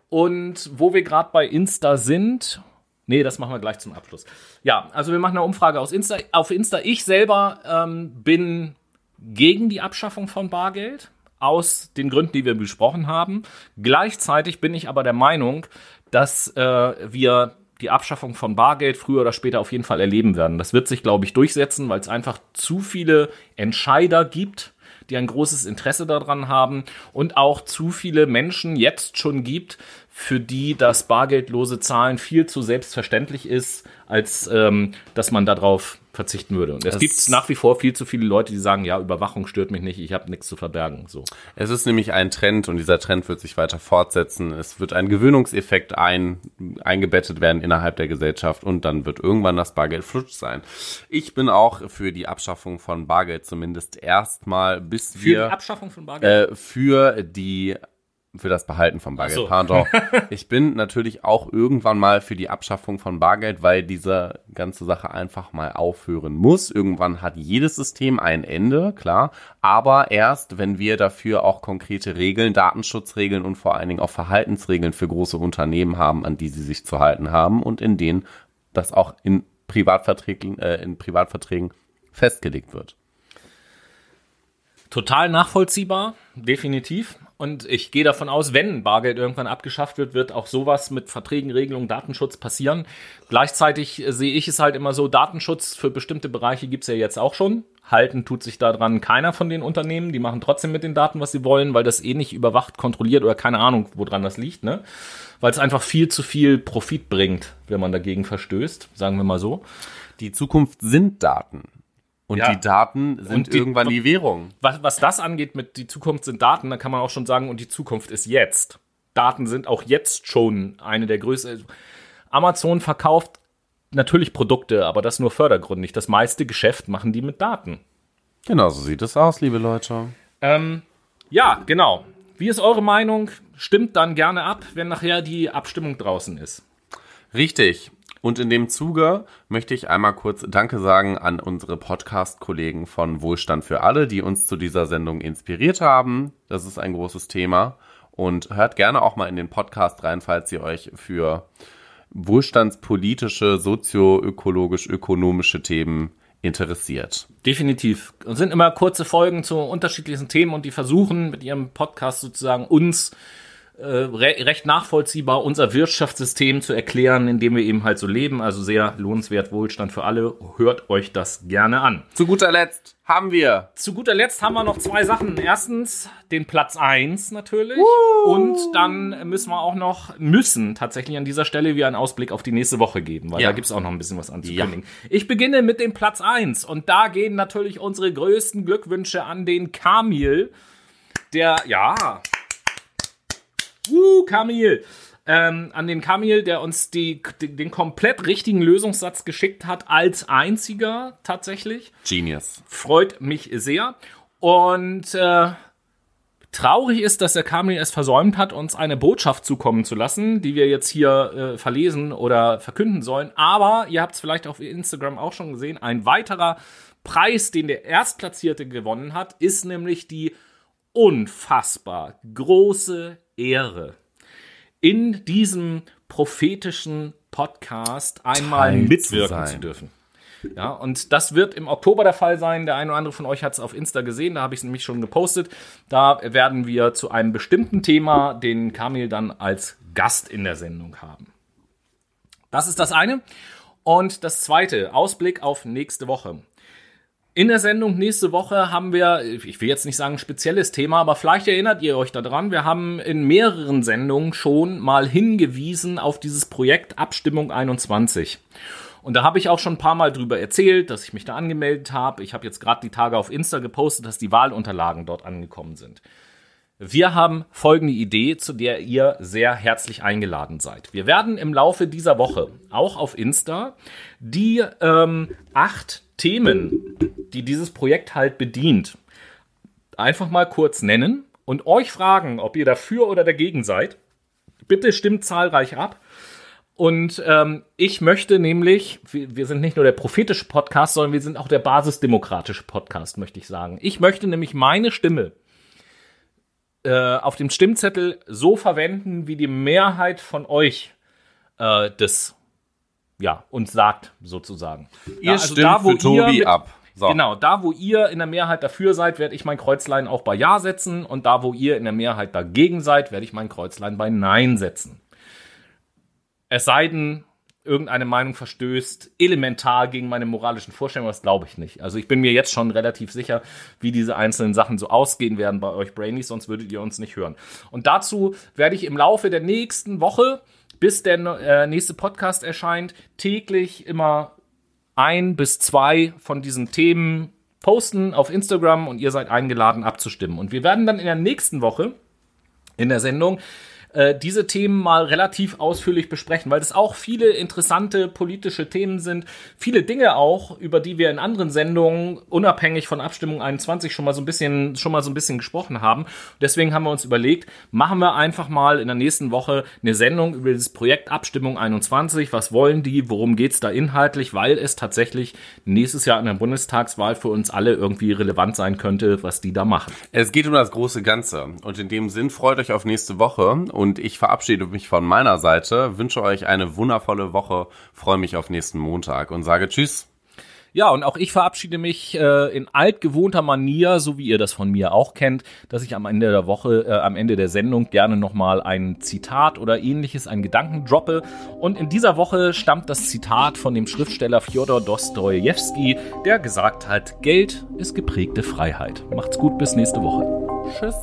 Und wo wir gerade bei Insta sind, nee, das machen wir gleich zum Abschluss. Ja, also wir machen eine Umfrage aus Insta, auf Insta. Ich selber ähm, bin gegen die Abschaffung von Bargeld aus den Gründen, die wir besprochen haben. Gleichzeitig bin ich aber der Meinung, dass äh, wir die Abschaffung von Bargeld früher oder später auf jeden Fall erleben werden. Das wird sich, glaube ich, durchsetzen, weil es einfach zu viele Entscheider gibt, die ein großes Interesse daran haben und auch zu viele Menschen jetzt schon gibt, für die das bargeldlose Zahlen viel zu selbstverständlich ist, als ähm, dass man darauf verzichten würde. Und es, es gibt nach wie vor viel zu viele Leute, die sagen, ja, Überwachung stört mich nicht, ich habe nichts zu verbergen. So. Es ist nämlich ein Trend und dieser Trend wird sich weiter fortsetzen. Es wird ein Gewöhnungseffekt ein, eingebettet werden innerhalb der Gesellschaft und dann wird irgendwann das Bargeld flutsch sein. Ich bin auch für die Abschaffung von Bargeld zumindest erstmal, bis für wir die Abschaffung von Bargeld äh, für die für das Behalten von Bargeld. So. Pardon. (laughs) Ich bin natürlich auch irgendwann mal für die Abschaffung von Bargeld, weil diese ganze Sache einfach mal aufhören muss. Irgendwann hat jedes System ein Ende, klar. Aber erst, wenn wir dafür auch konkrete Regeln, Datenschutzregeln und vor allen Dingen auch Verhaltensregeln für große Unternehmen haben, an die sie sich zu halten haben und in denen das auch in Privatverträgen, äh, in Privatverträgen festgelegt wird. Total nachvollziehbar, definitiv. Und ich gehe davon aus, wenn Bargeld irgendwann abgeschafft wird, wird auch sowas mit Verträgen, Regelungen, Datenschutz passieren. Gleichzeitig sehe ich es halt immer so, Datenschutz für bestimmte Bereiche gibt es ja jetzt auch schon. Halten tut sich daran keiner von den Unternehmen. Die machen trotzdem mit den Daten, was sie wollen, weil das eh nicht überwacht, kontrolliert oder keine Ahnung, woran das liegt, ne? Weil es einfach viel zu viel Profit bringt, wenn man dagegen verstößt, sagen wir mal so. Die Zukunft sind Daten. Und ja. die Daten sind die, irgendwann die Währung. Was, was das angeht mit die Zukunft sind Daten, dann kann man auch schon sagen, und die Zukunft ist jetzt. Daten sind auch jetzt schon eine der größten. Amazon verkauft natürlich Produkte, aber das nur fördergründig. Das meiste Geschäft machen die mit Daten. Genau, so sieht es aus, liebe Leute. Ähm, ja, genau. Wie ist eure Meinung? Stimmt dann gerne ab, wenn nachher die Abstimmung draußen ist. Richtig. Und in dem Zuge möchte ich einmal kurz Danke sagen an unsere Podcast-Kollegen von Wohlstand für alle, die uns zu dieser Sendung inspiriert haben. Das ist ein großes Thema. Und hört gerne auch mal in den Podcast rein, falls ihr euch für wohlstandspolitische, sozioökologisch-ökonomische Themen interessiert. Definitiv. Es sind immer kurze Folgen zu unterschiedlichen Themen und die versuchen mit ihrem Podcast sozusagen uns re recht nachvollziehbar, unser Wirtschaftssystem zu erklären, in dem wir eben halt so leben. Also sehr lohnenswert, Wohlstand für alle. Hört euch das gerne an. Zu guter Letzt haben wir. Zu guter Letzt haben wir noch zwei Sachen. Erstens den Platz 1 natürlich. Und dann müssen wir auch noch, müssen tatsächlich an dieser Stelle wieder einen Ausblick auf die nächste Woche geben, weil Ja. da gibt's auch noch ein bisschen was anzukündigen. Ich beginne mit dem Platz 1 und da gehen natürlich unsere größten Glückwünsche an den Kamil, der, ja, uh, Kamil, ähm, an den Kamil, der uns die, den komplett richtigen Lösungssatz geschickt hat, als einziger tatsächlich Genius. freut mich sehr. Und äh, traurig ist, dass der Kamil es versäumt hat, uns eine Botschaft zukommen zu lassen, die wir jetzt hier äh, verlesen oder verkünden sollen. Aber ihr habt es vielleicht auf Instagram auch schon gesehen, ein weiterer Preis, den der Erstplatzierte gewonnen hat, ist nämlich die unfassbar große Ehre, in diesem prophetischen Podcast einmal Teil zu mitwirken sein. zu dürfen. Ja, und das wird im Oktober der Fall sein. Der eine oder andere von euch hat es auf Insta gesehen, da habe ich es nämlich schon gepostet. Da werden wir zu einem bestimmten Thema den Kamil dann als Gast in der Sendung haben. Das ist das eine. Und das zweite, Ausblick auf nächste Woche. In der Sendung nächste Woche haben wir, ich will jetzt nicht sagen spezielles Thema, aber vielleicht erinnert ihr euch daran, wir haben in mehreren Sendungen schon mal hingewiesen auf dieses Projekt Abstimmung 21. Und da habe ich auch schon ein paar Mal drüber erzählt, dass ich mich da angemeldet habe. Ich habe jetzt gerade die Tage auf Insta gepostet, dass die Wahlunterlagen dort angekommen sind. Wir haben folgende Idee, zu der ihr sehr herzlich eingeladen seid. Wir werden im Laufe dieser Woche auch auf Insta die ähm, acht Themen, die dieses Projekt halt bedient, einfach mal kurz nennen und euch fragen, ob ihr dafür oder dagegen seid. Bitte stimmt zahlreich ab. Und ähm, ich möchte nämlich, wir sind nicht nur der prophetische Podcast, sondern wir sind auch der basisdemokratische Podcast, möchte ich sagen. Ich möchte nämlich meine Stimme äh, auf dem Stimmzettel so verwenden, wie die Mehrheit von euch äh, das ja uns sagt, sozusagen. Ihr Ja, stimmt für Tobi mit- ab. So. Genau, da wo ihr in der Mehrheit dafür seid, werde ich mein Kreuzlein auch bei Ja setzen und da wo ihr in der Mehrheit dagegen seid, werde ich mein Kreuzlein bei Nein setzen. Es sei denn, irgendeine Meinung verstößt elementar gegen meine moralischen Vorstellungen, das glaube ich nicht. Also ich bin mir jetzt schon relativ sicher, wie diese einzelnen Sachen so ausgehen werden bei euch Brainies, sonst würdet ihr uns nicht hören. Und dazu werde ich im Laufe der nächsten Woche, bis der äh, nächste Podcast erscheint, täglich immer ein bis zwei von diesen Themen posten auf Instagram und ihr seid eingeladen abzustimmen. Und wir werden dann in der nächsten Woche in der Sendung äh, diese Themen mal relativ ausführlich besprechen, weil das auch viele interessante politische Themen sind. Viele Dinge auch, über die wir in anderen Sendungen unabhängig von Abstimmung 21 schon mal so ein bisschen, schon mal so ein bisschen gesprochen haben. Deswegen haben wir uns überlegt, machen wir einfach mal in der nächsten Woche eine Sendung über dieses Projekt Abstimmung 21. Was wollen die? Worum geht's da inhaltlich? Weil es tatsächlich nächstes Jahr in der Bundestagswahl für uns alle irgendwie relevant sein könnte, was die da machen. Es geht um das große Ganze. Und in dem Sinn freut euch auf nächste Woche. Und ich verabschiede mich von meiner Seite, wünsche euch eine wundervolle Woche, freue mich auf nächsten Montag und sage Tschüss. Ja, und auch ich verabschiede mich äh, in altgewohnter Manier, so wie ihr das von mir auch kennt, dass ich am Ende der Woche, äh, am Ende der Sendung gerne nochmal ein Zitat oder ähnliches, einen Gedanken droppe. Und in dieser Woche stammt das Zitat von dem Schriftsteller Fjodor Dostojewski, der gesagt hat, Geld ist geprägte Freiheit. Macht's gut, bis nächste Woche. Tschüss.